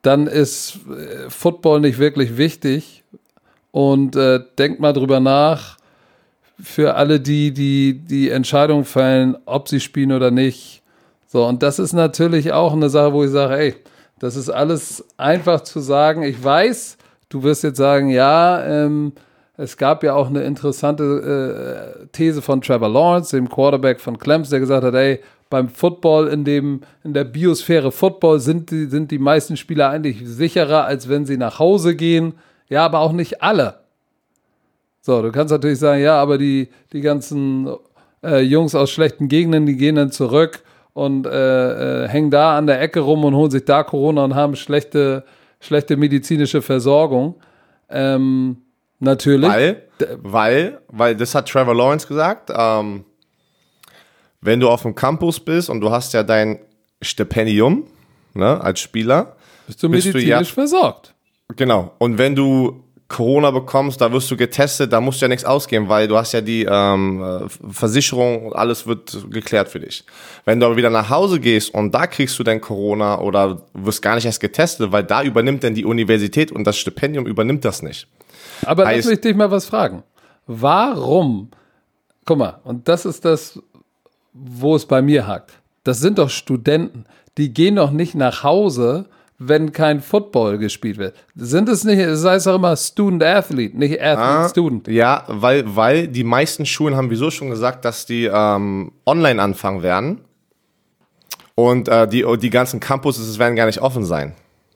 dann ist äh, Football nicht wirklich wichtig. Und äh, denkt mal drüber nach, für alle die, die die Entscheidung fällen, ob sie spielen oder nicht. So, und das ist natürlich auch eine Sache, wo ich sage, ey, das ist alles einfach zu sagen. Ich weiß, du wirst jetzt sagen, ja, ähm, es gab ja auch eine interessante äh, These von Trevor Lawrence, dem Quarterback von Clemson, der gesagt hat, ey, beim Football, in, dem, in der Biosphäre Football sind die, sind die meisten Spieler eigentlich sicherer, als wenn sie nach Hause gehen. Ja, aber auch nicht alle. So, du kannst natürlich sagen, ja, aber die, die ganzen äh, Jungs aus schlechten Gegenden, die gehen dann zurück und äh, äh, hängen da an der Ecke rum und holen sich da Corona und haben schlechte, schlechte medizinische Versorgung. Ähm, natürlich. Weil, weil, weil, das hat Trevor Lawrence gesagt, ähm, wenn du auf dem Campus bist und du hast ja dein Stipendium, ne, als Spieler, bist du bist du medizinisch ja- versorgt. genau, und wenn du Corona bekommst, da wirst du getestet, da musst du ja nichts ausgeben, weil du hast ja die ähm, äh, Versicherung und alles wird geklärt für dich. Wenn du aber wieder nach Hause gehst und da kriegst du dein Corona oder wirst gar nicht erst getestet, weil da übernimmt dann die Universität und das Stipendium übernimmt das nicht. Aber lass Heißt- mich dich mal was fragen. Warum? Guck mal, und das ist das, wo es bei mir hakt. Das sind doch Studenten. Die gehen doch nicht nach Hause, wenn kein Football gespielt wird. Sind es nicht, es heißt doch immer Student Athlete, nicht Athlete Student. Ja, weil, weil die meisten Schulen haben wieso schon gesagt, dass die ähm, online anfangen werden. Und äh, die, die ganzen Campuses werden gar nicht offen sein.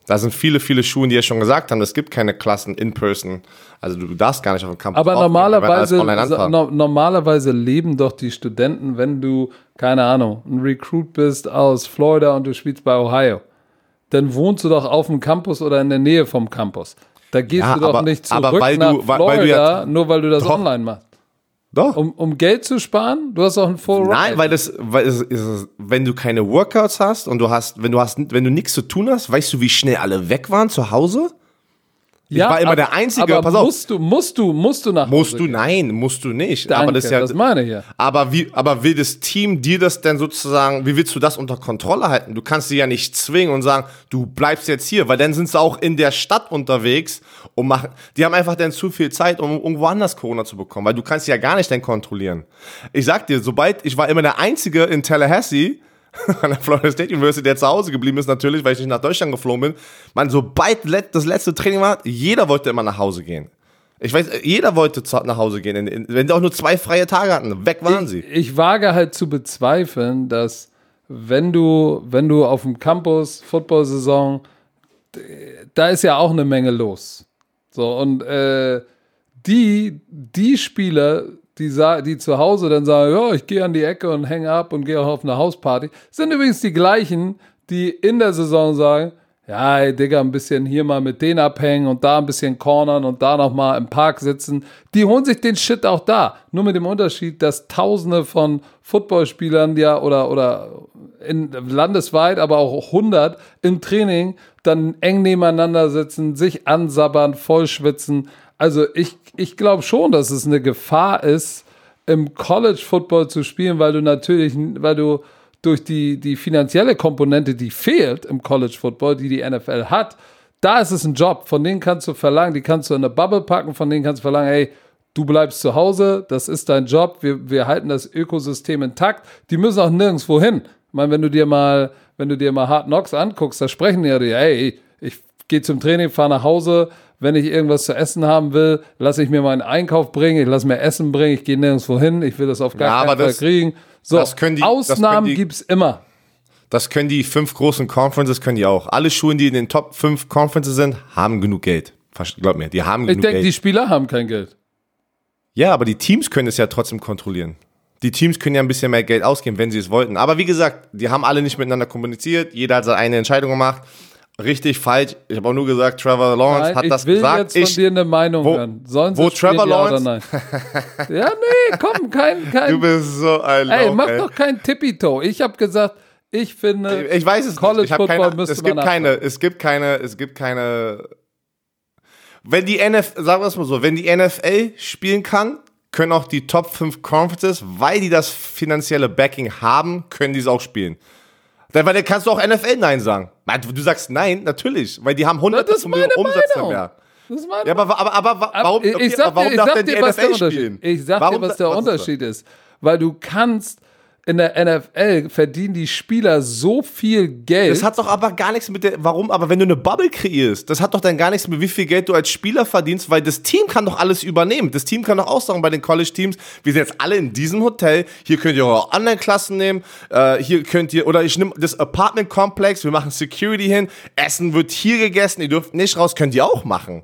Da sind viele, viele Schulen, die ja schon gesagt haben, es gibt keine Klassen in person. Also du darfst gar nicht auf dem Campus Aber normalerweise, no, normalerweise leben doch die Studenten, wenn du, keine Ahnung, ein Recruit bist aus Florida und du spielst bei Ohio, dann wohnst du doch auf dem Campus oder in der Nähe vom Campus. Da gehst Ja, du doch aber- nicht zurück aber weil nach du- weil- Florida, weil du ja- nur weil du das Doch. online machst. Doch. Um, um Geld zu sparen? Du hast doch einen Full Nein, weil das, weil es, es, wenn du keine Workouts hast und du hast, wenn du hast, wenn du nichts zu tun hast, weißt du, wie schnell alle weg waren zu Hause? Ich war immer der Einzige, aber pass auf. Musst du, musst du, musst du nach Musst Hause du? gehen. Nein, musst du nicht. Danke, aber das ist ja, das meine ich ja. aber wie, aber will das Team dir das denn sozusagen, wie willst du das unter Kontrolle halten? Du kannst sie ja nicht zwingen und sagen, du bleibst jetzt hier, weil dann sind sie auch in der Stadt unterwegs und machen, die haben einfach dann zu viel Zeit, um irgendwo anders Corona zu bekommen, weil du kannst sie ja gar nicht dann kontrollieren. Ich sag dir, sobald, ich war immer der Einzige in Tallahassee, (laughs) an der Florida State University, der zu Hause geblieben ist, natürlich, weil ich nicht nach Deutschland geflogen bin. Man, sobald das letzte Training war, jeder wollte immer nach Hause gehen. Ich weiß, jeder wollte nach Hause gehen. Wenn die auch nur zwei freie Tage hatten, weg waren sie. Ich, ich wage halt zu bezweifeln, dass wenn du, wenn du auf dem Campus Football-Saison, da ist ja auch eine Menge los. So, und äh, die, die Spieler, die, die zu Hause dann sagen, ja, ich gehe an die Ecke und hänge ab und gehe auch auf eine Hausparty, sind übrigens die gleichen, die in der Saison sagen, ja, ey, Digga, ein bisschen hier mal mit denen abhängen und da ein bisschen cornern und da nochmal im Park sitzen. Die holen sich den Shit auch da. Nur mit dem Unterschied, dass Tausende von Footballspielern ja oder, oder in, landesweit, aber auch 100 im Training dann eng nebeneinander sitzen, sich ansabbern, vollschwitzen. Also ich, ich glaube schon, dass es eine Gefahr ist, im College Football zu spielen, weil du natürlich, weil du durch die, die finanzielle Komponente, die fehlt im College Football, die die NFL hat, da ist es ein Job. Von denen kannst du verlangen, die kannst du in eine Bubble packen, von denen kannst du verlangen, hey, du bleibst zu Hause, das ist dein Job, wir, wir halten das Ökosystem intakt. Die müssen auch nirgendwo hin. Ich meine, wenn du dir mal, wenn du dir mal Hard Knocks anguckst, da sprechen die ja hey, ich gehe zum Training, fahre nach Hause, wenn ich irgendwas zu essen haben will, lasse ich mir meinen Einkauf bringen, ich lasse mir Essen bringen, ich gehe nirgendwo hin, ich will das auf gar Ja, keinen Fall das- kriegen. So, die- Ausnahmen die- gibt's immer. Das können die fünf großen Conferences, können die auch. Alle Schulen, die in den Top 5 Conferences sind, haben genug Geld. Glaub mir, die haben Ich genug denke, die Geld. Spieler haben kein Geld. Ja, aber die Teams können es ja trotzdem kontrollieren. Die Teams können ja ein bisschen mehr Geld ausgeben, wenn sie es wollten. Aber wie gesagt, die haben alle nicht miteinander kommuniziert. Jeder hat seine eigene Entscheidung gemacht. Richtig, falsch. Ich habe auch nur gesagt, Trevor Lawrence Nein, hat ich das will gesagt. jetzt von ich, dir eine Meinung wo- hören. Sollen wo Trevor ja oder Lawrence- nein? ja, nee, komm, kein, kein du bist so ein Ey, Lauch, mach ey. doch kein Tippitoe. Ich habe gesagt, ich finde, Ich weiß es College nicht. Ich Football keine, müsste es gibt man keine, es gibt keine, es gibt keine. Wenn die NFL, sagen wir es mal so, wenn die NFL spielen kann, können auch die Top 5 Conferences, weil die das finanzielle Backing haben, können die es auch spielen. Dann, weil dann kannst du auch NFL Nein sagen. Du sagst Nein, natürlich, weil die haben hunderte ist von Millionen Umsatz Meinung. mehr. Das ist meine Ja, aber, aber, aber, warum, ich, ich sag warum dir, ich darf sag denn die dir, was der NFL Unterschied spielen? Ich sag Warum dir, was der was ist? Unterschied ist. Weil du kannst in der NFL verdienen die Spieler so viel Geld. Das hat doch aber gar nichts mit der, warum, aber wenn du eine Bubble kreierst, das hat doch dann gar nichts mit wie viel Geld du als Spieler verdienst, weil das Team kann doch alles übernehmen. Das Team kann doch auch sagen bei den College-Teams, wir sind jetzt alle in diesem Hotel, hier könnt ihr eure Online-Klassen nehmen, äh, hier könnt ihr, oder ich nehme das Apartment-Komplex, wir machen Security hin, Essen wird hier gegessen, ihr dürft nicht raus, könnt ihr auch machen.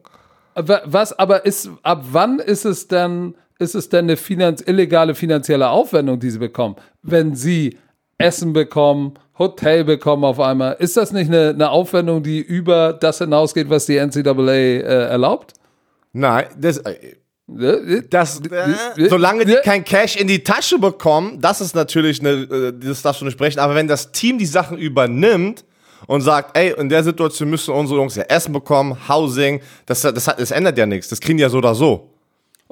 Was aber ist, ab wann ist es denn, ist es denn eine finanz, illegale finanzielle Aufwendung, die sie bekommen? Wenn sie Essen bekommen, Hotel bekommen auf einmal, ist das nicht eine, eine Aufwendung, die über das hinausgeht, was die NCAA äh, erlaubt? Nein, das, äh, Äh, Das, äh, solange die kein Cash in die Tasche bekommen, das ist natürlich eine, äh, das darfst du nicht sprechen, aber wenn das Team die Sachen übernimmt und sagt, ey, in der Situation müssen unsere Jungs ja Essen bekommen, Housing, das, das, das ändert ja nichts, das kriegen die ja so oder so.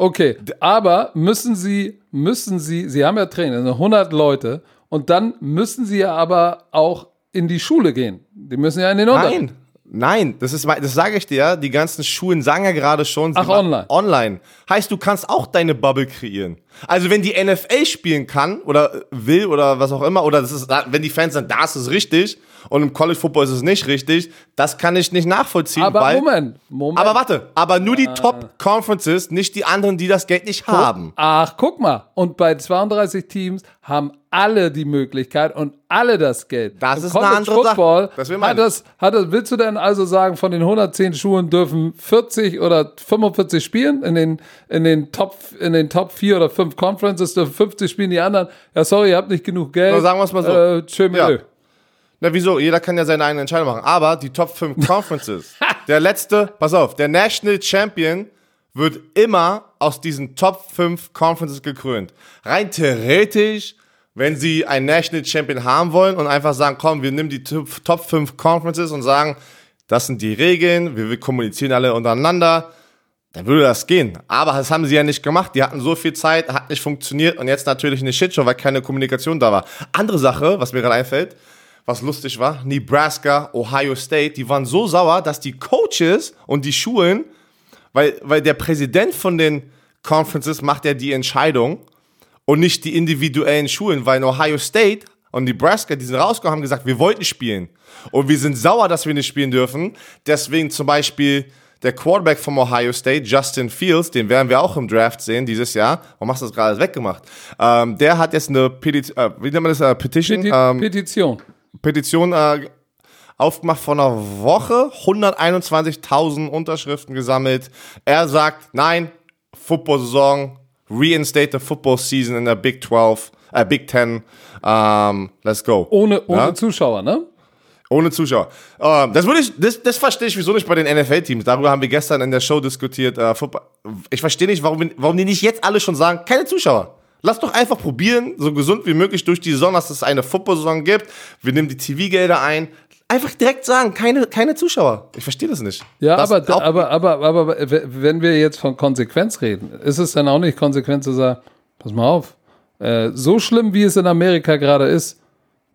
Okay, aber müssen Sie, müssen Sie, Sie haben ja Trainer, sind 100 Leute, und dann müssen Sie ja aber auch in die Schule gehen. Die müssen ja in den Unterricht. Nein, nein, das ist, das sage ich dir die ganzen Schulen sagen ja gerade schon, sie Ach, online. Online. Heißt, du kannst auch deine Bubble kreieren. Also wenn die NFL spielen kann oder will oder was auch immer, oder das ist, wenn die Fans sagen, da ist es richtig und im College Football ist es nicht richtig, das kann ich nicht nachvollziehen, Aber weil Moment, Moment. Aber warte, aber nur die Top Conferences, nicht die anderen, die das Geld nicht haben. Ach, guck mal. Und bei 32 Teams haben alle die Möglichkeit und alle das Geld. Das Im ist eine College andere Sache. Football Das will hat man das, hat das, willst du denn also sagen, von den 110 Schulen dürfen 40 oder 45 spielen in den, in den Top, in den Top 4 oder 5 Conferences dürfen 50 spielen, die anderen, ja sorry, ihr habt nicht genug Geld. Na, sagen wir's mal so. Äh, tschö, Ja. Na wieso? Jeder kann ja seine eigene Entscheidung machen. Aber die Top 5 (laughs) Conferences, der letzte, pass auf, der National Champion wird immer aus diesen Top 5 Conferences gekrönt. Rein theoretisch, wenn sie einen National Champion haben wollen und einfach sagen, komm, wir nehmen die Top Top 5 Conferences und sagen, das sind die Regeln, wir, wir kommunizieren alle untereinander, dann würde das gehen. Aber das haben sie ja nicht gemacht. Die hatten so viel Zeit, hat nicht funktioniert und jetzt natürlich eine Shitshow, weil keine Kommunikation da war. Andere Sache, was mir gerade einfällt, was lustig war, Nebraska, Ohio State, die waren so sauer, dass die Coaches und die Schulen, weil, weil der Präsident von den Conferences macht ja die Entscheidung und nicht die individuellen Schulen, weil in Ohio State und Nebraska, die sind rausgekommen, haben gesagt, wir wollten spielen. Und wir sind sauer, dass wir nicht spielen dürfen. Deswegen zum Beispiel der Quarterback vom Ohio State, Justin Fields, den werden wir auch im Draft sehen dieses Jahr. Warum hast du das gerade weggemacht? Ähm, der hat jetzt eine Petition, äh, wie nennt man das, äh, Petition? Peti ähm, Petition. Petition äh, aufgemacht vor einer Woche, 121.000 Unterschriften gesammelt. Er sagt, nein, Football-Saison, reinstate the football season in der Big 12, äh, Big 10, ähm, let's go. Ohne, ohne Ja? Zuschauer, ne? Ohne Zuschauer. Ähm, das, würde ich, das, das verstehe ich wieso nicht bei den NFL-Teams. Darüber haben wir gestern in der Show diskutiert. Äh. Ich verstehe nicht, warum, warum die nicht jetzt alle schon sagen, keine Zuschauer. Lass doch einfach probieren, so gesund wie möglich durch die Saison, dass es eine Football-Saison gibt. Wir nehmen die TV-Gelder ein. Einfach direkt sagen, keine, keine Zuschauer. Ich verstehe das nicht. Ja, das aber, aber, aber, aber wenn wir jetzt von Konsequenz reden, ist es dann auch nicht konsequent zu sagen, pass mal auf, äh, so schlimm wie es in Amerika gerade ist,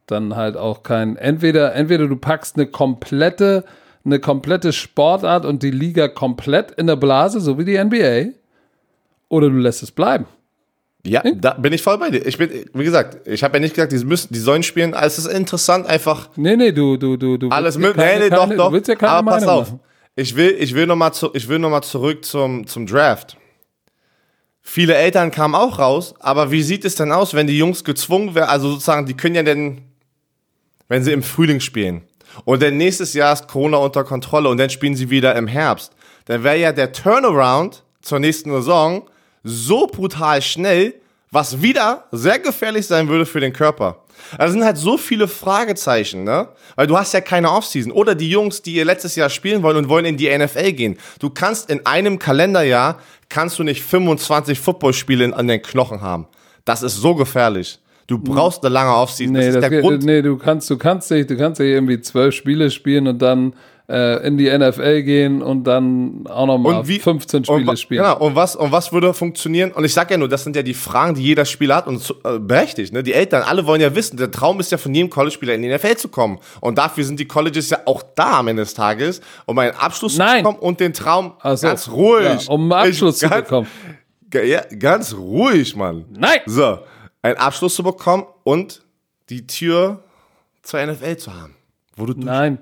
dann halt auch kein, entweder, entweder du packst eine komplette, eine komplette Sportart und die Liga komplett in der Blase, so wie die NBA, oder du lässt es bleiben. Ja, da bin ich voll bei dir. Ich bin, wie gesagt, ich habe ja nicht gesagt, die müssen, die sollen spielen. Es ist interessant, einfach Nee, nee, du, du, du, du alles keine- Nee, nee, doch, keine- doch. Du willst ja Aber pass Meinung auf. machen. Ich will, ich will nochmal zu, ich will noch mal zurück zum, zum Draft. Viele Eltern kamen auch raus, aber wie sieht es denn aus, wenn die Jungs gezwungen werden, also sozusagen, die können ja dann, wenn sie im Frühling spielen und dann nächstes Jahr ist Corona unter Kontrolle und dann spielen sie wieder im Herbst, dann wäre ja der Turnaround zur nächsten Saison so brutal schnell, was wieder sehr gefährlich sein würde für den Körper. Also sind halt so viele Fragezeichen, ne? Weil du hast ja keine Offseason. Oder die Jungs, die ihr letztes Jahr spielen wollen und wollen in die NFL gehen. Du kannst in einem Kalenderjahr, kannst du nicht 25 Footballspiele an den Knochen haben. Das ist so gefährlich. Du brauchst eine lange Offseason. Nee, das ist das der geht, Grund. nee, du kannst, du kannst nicht, du kannst nicht irgendwie zwölf Spiele spielen und dann äh, in die NFL gehen und dann auch nochmal Und wie- 15 und, Spiele wa- spielen. Genau, und was, und was würde funktionieren? Und ich sag ja nur, das sind ja die Fragen, die jeder Spieler hat und äh, berechtigt. Ne? Die Eltern, alle wollen ja wissen, der Traum ist ja von jedem College-Spieler in die NFL zu kommen. Und dafür sind die Colleges ja auch da am Ende des Tages, um einen Abschluss Nein. zu bekommen und den Traum so. ganz ruhig. Ja, um einen Abschluss Ich- zu ganz, bekommen. Ja, ganz ruhig, Mann. Nein! So, einen Abschluss zu bekommen und die Tür zur NFL zu haben. Wo du Nein.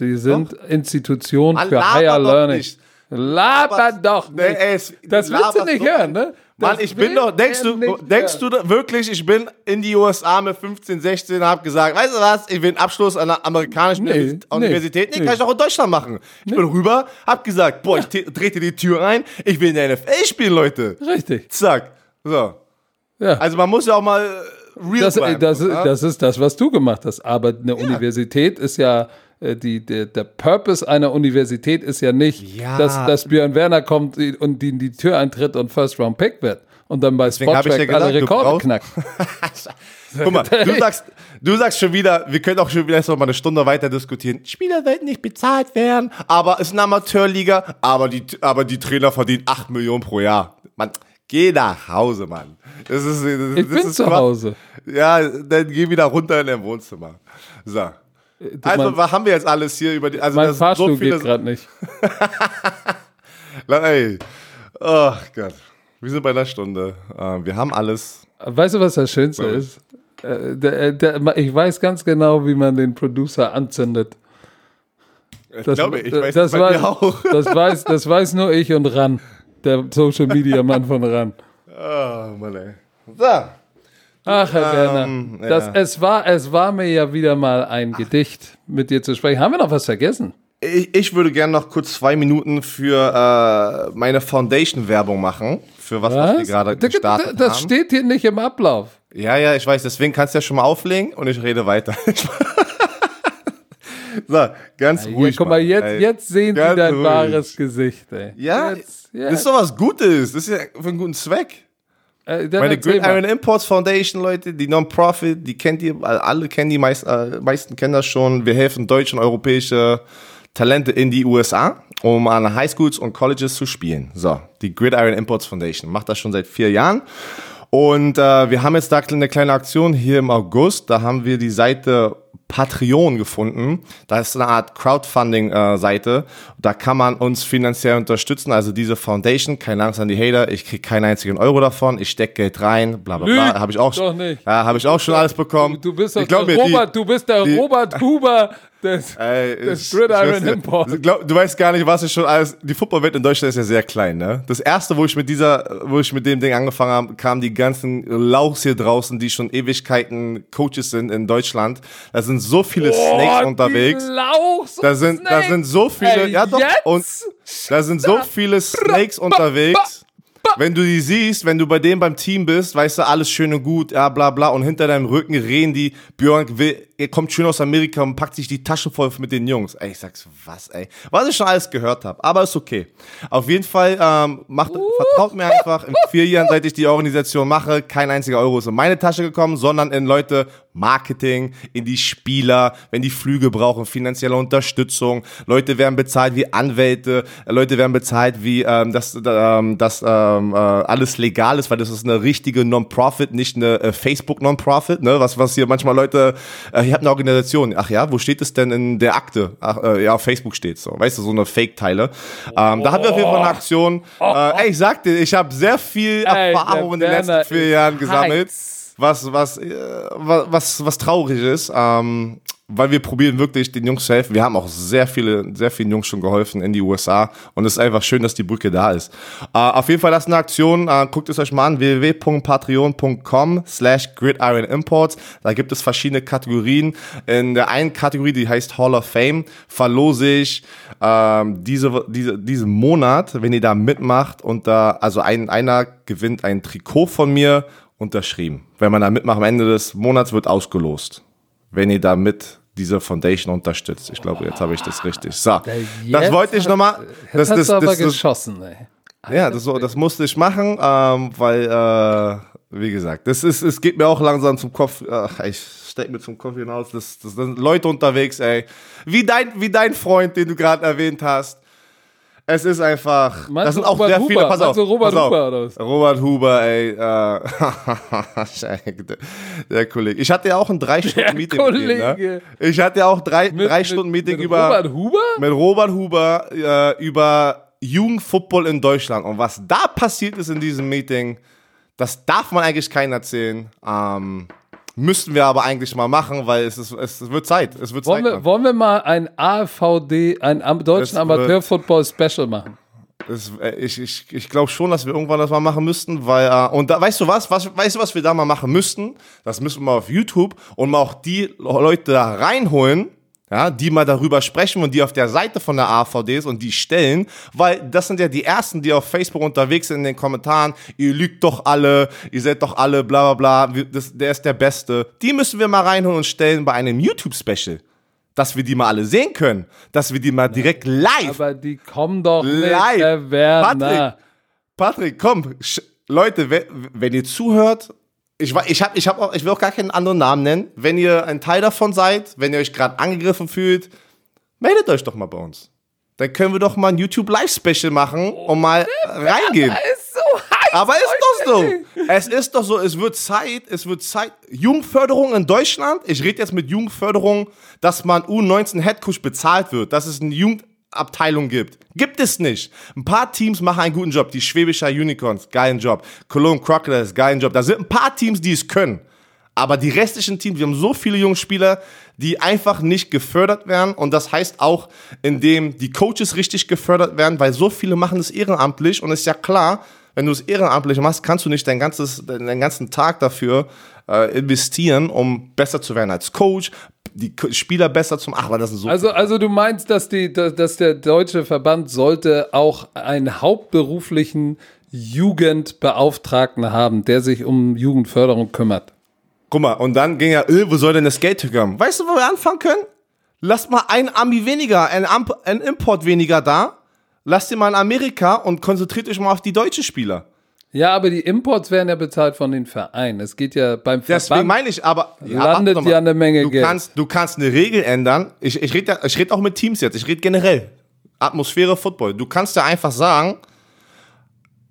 Die sind Institutionen Mann, für laber Higher doch Learning. nicht. Laber doch nicht. Nee, ey, es- das willst du nicht doch hören, ne? Mann, ich bin doch, denkst du, denkst hören. du wirklich, ich bin in die USA mit 15, 16, hab gesagt, weißt du was, ich will einen Abschluss an einer amerikanischen Nee, Universität- nee, nee, kann ich auch in Deutschland machen. Ich bin rüber, hab gesagt, boah, ich te- trete die Tür ein, ich will in der NFL spielen, Leute. Richtig. Zack. So. Ja. Also man muss ja auch mal äh, real Das, bleiben. das, ist, ja? das ist das, was du gemacht hast. Aber eine Universität ist ja, äh, die, der, der Purpose einer Universität ist ja nicht, Ja. dass, dass Björn Werner kommt und die in die Tür eintritt und First Round Pick wird. Und dann bei ja Spottrack gesagt, alle Rekorde knackt. (laughs) Guck mal, du sagst, du sagst schon wieder, wir können auch schon wieder erst noch mal eine Stunde weiter diskutieren. Spieler sollten nicht bezahlt werden, aber es ist eine Amateurliga, aber die, aber die Trainer verdienen 8 Millionen pro Jahr. Mann, geh nach Hause, Mann. Das ist, das, Ich das bin ist zu. Hause. Ja, dann geh wieder runter in dein Wohnzimmer. So. Also, mein- was haben wir jetzt alles hier über die, also Mein das Fahrstuhl so geht gerade nicht. (laughs) ey. Oh Gott. Wir sind bei einer Stunde. Äh, Wir haben alles. Weißt du, was das Schönste ist? Äh, ich weiß ganz genau, wie man den Producer anzündet. Ich Das, glaube, ich weiß das, das weiß, auch. Das weiß, das weiß nur ich und Ran, (laughs) der Social Media Mann von Ran. Oh, Mann, ey. So. Ach, Herr Werner, Ähm, ja. das, es, war, es war mir ja wieder mal ein Gedicht, mit dir zu sprechen. Haben wir noch was vergessen? Ich, ich würde gerne noch kurz zwei Minuten für äh, meine Foundation-Werbung machen. Für was, was, wir gerade Das- gestartet das haben. steht hier nicht im Ablauf. Ja, ja, ich weiß. Deswegen kannst du ja schon mal auflegen und ich rede weiter. (laughs) so, ganz Hier, ruhig. guck mal, jetzt, Ey, jetzt sehen sie ganz dein ruhig. wahres Gesicht. Ey. Ja, jetzt, ja. das ist doch was Gutes. Das ist ja für einen guten Zweck. Äh, Meine Gridiron mal. Imports Foundation, Leute, die Non-Profit, die kennt ihr, alle kennen die, meist, äh, meisten kennen das schon. Wir helfen deutsche und europäische Talente in die USA, um an Highschools und Colleges zu spielen. So, die Gridiron Imports Foundation macht das schon seit vier Jahren. Und äh, wir haben jetzt da eine kleine Aktion hier im August. Da haben wir die Seite Patreon gefunden. Da ist eine Art Crowdfunding-Seite. da kann man uns finanziell unterstützen. Also diese Foundation, keine Angst an die Hater, ich kriege keinen einzigen Euro davon. Ich stecke Geld rein, bla bla bla. Habe ich auch, doch nicht. Ja, habe ich auch schon alles bekommen. Du, du bist ich glaub der mir, Robert, die, du bist der die, Robert Huber des, Ey, ich- Gridiron Import. Glaub, du weißt gar nicht, was ich schon alles. Die Footballwelt in Deutschland ist ja sehr klein, ne? Das erste, wo ich mit dieser, wo ich mit dem Ding angefangen habe, kamen die ganzen Lauchs hier draußen, die schon Ewigkeiten Coaches sind in Deutschland. Da sind so viele Snakes unterwegs. Lauchs Da sind, da sind so viele, Ey, ja doch, jetzt? und da sind so viele Snakes unterwegs. Wenn du die siehst, wenn du bei dem beim Team bist, weißt du, alles schön und gut, ja, bla, bla, und hinter deinem Rücken reden die, Björn will, er kommt schön aus Amerika und packt sich die Taschen voll mit den Jungs. Ey, ich sag's, was, ey. Was ich schon alles gehört habe, aber ist okay. Auf jeden Fall, ähm, macht, vertraut mir einfach, in vier Jahren, seit ich die Organisation mache, kein einziger Euro ist in meine Tasche gekommen, sondern in Leute Marketing, in die Spieler, wenn die Flüge brauchen, finanzielle Unterstützung. Leute werden bezahlt wie Anwälte, Leute werden bezahlt wie, ähm, dass, ähm, dass ähm, äh, alles legal ist, weil das ist eine richtige Non-Profit, nicht eine äh, Facebook-Non-Profit, ne? was, was hier manchmal Leute, äh, ich habe eine Organisation, ach ja, wo steht es denn in der Akte? Ach, äh, ja, auf Facebook steht so, weißt du, so eine Fake-Teile. Ähm, da haben wir auf jeden Fall eine Aktion. Äh, ey, ich sag dir, ich habe sehr viel Ey, Erfahrung in den letzten vier Jahren gesammelt heiß. was, was, äh, wa- was, was traurig ist, ähm, weil wir probieren wirklich den Jungs zu helfen. Wir haben auch sehr viele, sehr vielen Jungs schon geholfen in die USA und es ist einfach schön, dass die Brücke da ist. Äh, auf jeden Fall, das ist eine Aktion. Äh, guckt es euch mal an, www.patreon.com slash gridironimports. Da gibt es verschiedene Kategorien. In der einen Kategorie, die heißt Hall of Fame, verlose ich ähm, diese, diese, diesen Monat, wenn ihr da mitmacht und da, also ein, einer gewinnt ein Trikot von mir unterschrieben. Wenn man da mitmacht, am Ende des Monats wird ausgelost. Wenn ihr da mit diese Foundation unterstützt. Ich glaube, jetzt habe ich das richtig. So, das wollte ich nochmal. Das, Das, hast das, du aber das, das, geschossen, ey. ja, das, das musste ich machen, ähm, weil, äh, wie gesagt, das ist, es geht mir auch langsam zum Kopf. Ach, ich steck mir zum Kopf hinaus. Das, das sind Leute unterwegs, ey. Wie dein, wie dein Freund, den du gerade erwähnt hast. Es ist einfach. Meinst das sind auch Robert sehr Huber? viele. Pass auf. Robert pass auf. Huber oder was? Robert Huber, ey. Äh, Scheiße, (laughs) der, der Kollege. Ich hatte ja auch ein drei Stunden Meeting mit ihm. Ne? Kollege. Ich hatte ja auch drei, Mit- drei mit- Stunden Meeting mit über Robert Huber? mit Robert Huber äh, über Jugendfootball in Deutschland. Und was da passiert ist in diesem Meeting, das darf man eigentlich keinen erzählen. Ähm, müssten wir aber eigentlich mal machen, weil es, ist, es wird Zeit. Es wird Wollen Zeit. wir, wollen wir mal ein AVD, ein am- deutschen Amateur-Football-Special machen? Es, äh, ich ich, ich glaube schon, dass wir irgendwann das mal machen müssten, weil äh, und da, weißt du was, was, weißt du was wir da mal machen müssten? Das müssen wir mal auf YouTube und mal auch die Leute da reinholen, ja, die mal darüber sprechen und die auf der Seite von der AVDs und die stellen, weil das sind ja die ersten, die auf Facebook unterwegs sind in den Kommentaren, ihr lügt doch alle, ihr seid doch alle, bla bla bla, das, der ist der Beste. Die müssen wir mal reinholen und stellen bei einem YouTube-Special. Dass wir die mal alle sehen können. Dass wir die mal direkt live Aber die kommen doch nicht, Live. Werner. Patrick, Patrick, komm, Leute, wenn ihr zuhört, ich, ich, hab, ich, hab auch, ich will auch gar keinen anderen Namen nennen. Wenn ihr ein Teil davon seid, wenn ihr euch gerade angegriffen fühlt, meldet euch doch mal bei uns. Dann können wir doch mal ein YouTube Live Special machen und mal (laughs) reingehen. ist so heiß. Aber ist doch so. Es ist doch so, es wird Zeit, es wird Zeit. Jugendförderung in Deutschland, ich rede jetzt mit Jugendförderung, dass man U19 Headcoach bezahlt wird, dass es eine Jugendabteilung gibt. Gibt es nicht. Ein paar Teams machen einen guten Job. Die Schwäbischer Unicorns, geilen Job. Cologne Crocodiles, geilen Job. Da sind ein paar Teams, die es können. Aber die restlichen Teams, wir haben so viele junge Spieler, die einfach nicht gefördert werden. Und das heißt auch, indem die Coaches richtig gefördert werden, weil so viele machen das ehrenamtlich. Und ist ja klar, wenn du es ehrenamtlich machst, kannst du nicht dein ganzes, deinen ganzen Tag dafür äh, investieren, um besser zu werden als Coach, die Spieler besser zum. Ach, aber das sind so. Also, also du meinst, dass, die, dass, der deutsche Verband sollte auch einen hauptberuflichen Jugendbeauftragten haben, der sich um Jugendförderung kümmert. Guck mal, und dann ging ja, äh, wo soll denn das Geld herkommen? Weißt du, wo wir anfangen können? Lass mal ein Ami weniger, ein, Amp ein Import weniger da. Lasst ihr mal in Amerika und konzentriert euch mal auf die deutschen Spieler. Ja, aber die Imports werden ja bezahlt von den Vereinen. Es geht ja beim Deswegen Verband. meine ich aber, Landet mal. ja eine Menge du Geld. Kannst, du kannst eine Regel ändern. Ich, ich rede ich red auch mit Teams jetzt. Ich rede generell. Atmosphäre Football. Du kannst ja einfach sagen,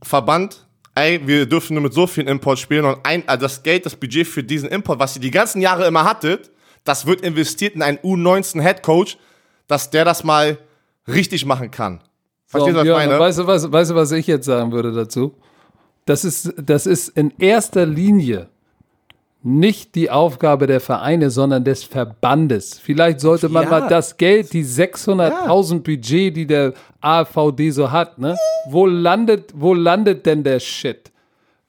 Verband, ey, wir dürfen nur mit so vielen Import spielen und ein, also das Geld, das Budget für diesen Import, was ihr die ganzen Jahre immer hattet, das wird investiert in einen U19 Head Coach, dass der das mal richtig machen kann. So, Verstehst du, was ich meine? weißt, du, was, weißt du, was ich jetzt sagen würde dazu? Das ist, das ist in erster Linie nicht die Aufgabe der Vereine, sondern des Verbandes. Vielleicht sollte man Ja. mal das Geld, die 600.000 Budget, die der AVD so hat, ne? Wo landet, wo landet denn der Shit?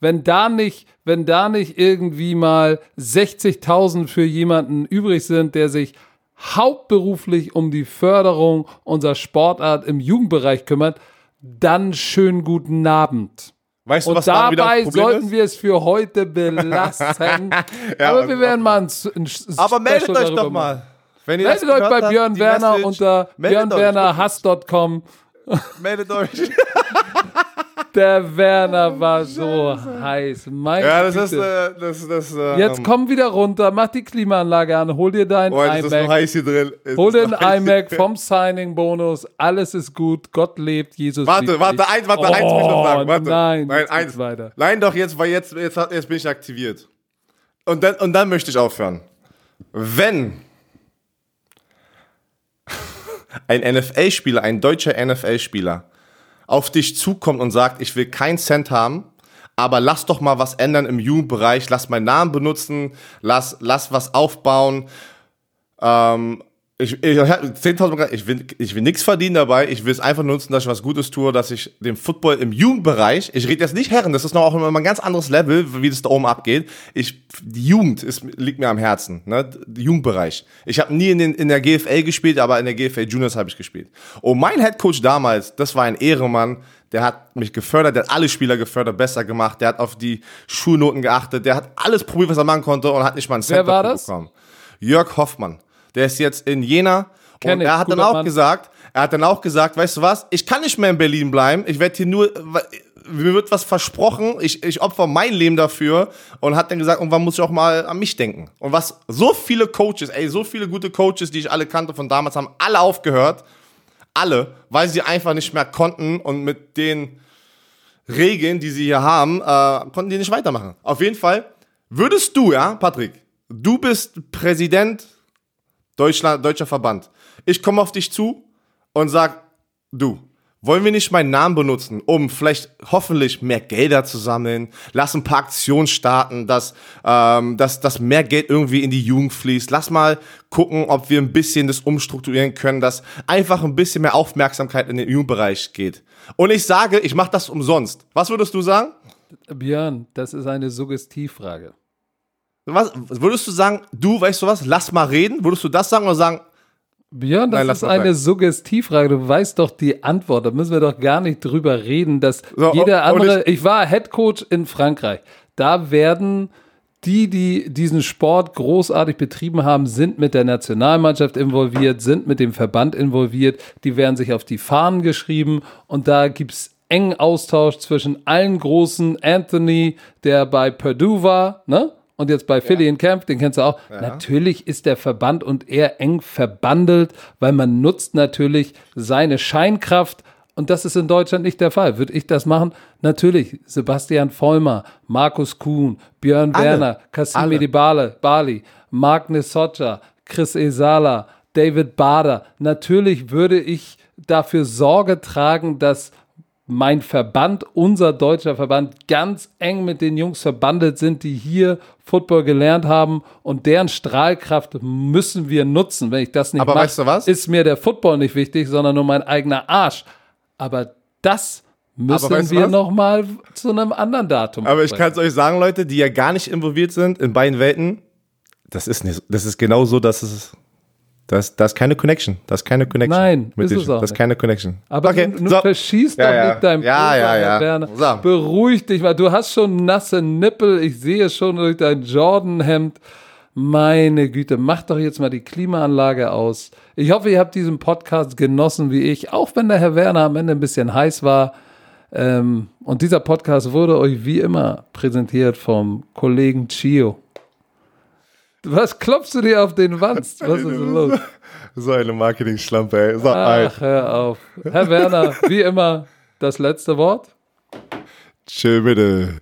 Wenn da nicht, wenn da nicht irgendwie mal 60.000 für jemanden übrig sind, der sich hauptberuflich um die Förderung unserer Sportart im Jugendbereich kümmert, dann schönen guten Abend. Weißt du, Und was wieder das dabei Problem sollten ist? wir es für heute belassen. (laughs) Ja, Aber wir werden mal ein, ein Aber meldet Special euch doch machen. mal. Wenn ihr Meldet das euch bei habt, Björn Werner Message, unter björnwernerhass.com. Meldet euch. (laughs) Der Werner war so heiß. Meine Ja, das ist, Güte. äh, das, das, äh, Jetzt ähm, komm wieder runter, mach die Klimaanlage an, hol dir dein Oh, es ist noch iMac. heiß hier drin. Es Hol ist hier iMac vom Signing-Bonus. Alles ist gut. Gott lebt. Jesus Warte, liebt warte, eins, warte, eins will ich noch sagen. Warte. Oh, Nein, nein, jetzt eins. geht's weiter. Nein, doch, jetzt, weil jetzt, jetzt, jetzt bin ich aktiviert. Und dann, und dann möchte ich aufhören. Wenn (laughs) ein NFL-Spieler, ein deutscher NFL-Spieler auf dich zukommt und sagt, ich will keinen Cent haben, aber lass doch mal was ändern im Jugendbereich, lass meinen Namen benutzen, lass, lass was aufbauen. Ähm, ich, ich, 10.000 Mal- ich will, ich will nichts verdienen dabei, ich will es einfach nutzen, dass ich was Gutes tue, dass ich den Football im Jugendbereich, ich rede jetzt nicht Herren, das ist noch auch immer ein ganz anderes Level, wie das da oben abgeht. Ich, die Jugend ist, liegt mir am Herzen, ne? Der Jugendbereich. Ich habe nie in, den, in der GFL gespielt, aber in der GFL Juniors habe ich gespielt. Und mein Headcoach damals, das war ein Ehremann, der hat mich gefördert, der hat alle Spieler gefördert, besser gemacht, der hat auf die Schulnoten geachtet, der hat alles probiert, was er machen konnte und hat nicht mal einen Cent Wer war dafür das? bekommen. Jörg Hoffmann. Der ist jetzt in Jena. Kenn und er hat dann auch Mann. gesagt, er hat dann auch gesagt, weißt du was, ich kann nicht mehr in Berlin bleiben, ich werde hier nur, mir wird was versprochen, ich, ich opfer mein Leben dafür. Und hat dann gesagt, irgendwann muss ich auch mal an mich denken. Und was so viele Coaches, ey, so viele ggute Coaches, die ich alle kannte von damals, haben alle aufgehört, alle, weil sie einfach nicht mehr konnten. Und mit den Regeln, die sie hier haben, äh, konnten die nicht weitermachen. Auf jeden Fall würdest du, ja, Patrick, du bist Präsident Deutschland, deutscher Verband. Ich komme auf dich zu und sag, du, wollen wir nicht meinen Namen benutzen, um vielleicht hoffentlich mehr Gelder zu sammeln? Lass ein paar Aktionen starten, dass, ähm, dass, dass mehr Geld irgendwie in die Jugend fließt. Lass mal gucken, ob wir ein bisschen das umstrukturieren können, dass einfach ein bisschen mehr Aufmerksamkeit in den Jugendbereich geht. Und ich sage, ich mache das umsonst. Was würdest du sagen? Björn, das ist eine Suggestivfrage. Was, würdest du sagen, du, weißt du was, lass mal reden? Würdest du das sagen oder sagen, Björn, das Nein, ist eine sein. Suggestivfrage. Du weißt doch die Antwort. Da müssen wir doch gar nicht drüber reden, dass So, jeder und andere. Ich, war Head Coach in Frankreich. Da werden die, die diesen Sport großartig betrieben haben, sind mit der Nationalmannschaft involviert, sind mit dem Verband involviert. Die werden sich auf die Fahnen geschrieben und da gibt's engen Austausch zwischen allen großen. Anthony, der bei Purdue war, ne? Und jetzt bei Philly in Camp, den kennst du auch. Natürlich ist der Verband und er eng verbandelt, weil man nutzt natürlich seine Scheinkraft. Und das ist in Deutschland nicht der Fall. Würde ich das machen? Natürlich. Sebastian Vollmer, Markus Kuhn, Björn Alle. Werner, Kassim Alle. Edibale, Bali, Mark Nesocha, Chris Esala, David Bader. Natürlich würde ich dafür Sorge tragen, dass mein Verband, unser deutscher Verband, ganz eng mit den Jungs verbandelt sind, die hier Football gelernt haben und deren Strahlkraft müssen wir nutzen. Wenn ich das nicht Aber mache, weißt du was? ist mir der Football nicht wichtig, sondern nur mein eigener Arsch. Aber das müssen weißt du wir was? noch mal zu einem anderen Datum. Aber ich kann es euch sagen, Leute, die ja gar nicht involviert sind in beiden Welten, das ist nicht, das ist genau so, dass es, das, das ist keine Connection, das ist keine Connection. Nein, mit ist es auch Das ist keine Connection. Aber okay, du, du so. verschießt Ja, doch ja. nicht dein Ja, Pulver, ja, ja. Werner. So. Beruhig dich mal. Du hast schon nasse Nippel. Ich sehe es schon durch dein Jordan-Hemd. Meine Güte, mach doch jetzt mal die Klimaanlage aus. Ich hoffe, ihr habt diesen Podcast genossen wie ich, auch wenn der Herr Werner am Ende ein bisschen heiß war. Ähm, und dieser Podcast wurde euch wie immer präsentiert vom Kollegen Chio. Was klopfst du dir auf den Wanst? (laughs) Was ist denn los? So eine Marketing-Schlampe, ey. So, Ach, hör auf. Herr Werner, wie immer, das letzte Wort. Chill bitte.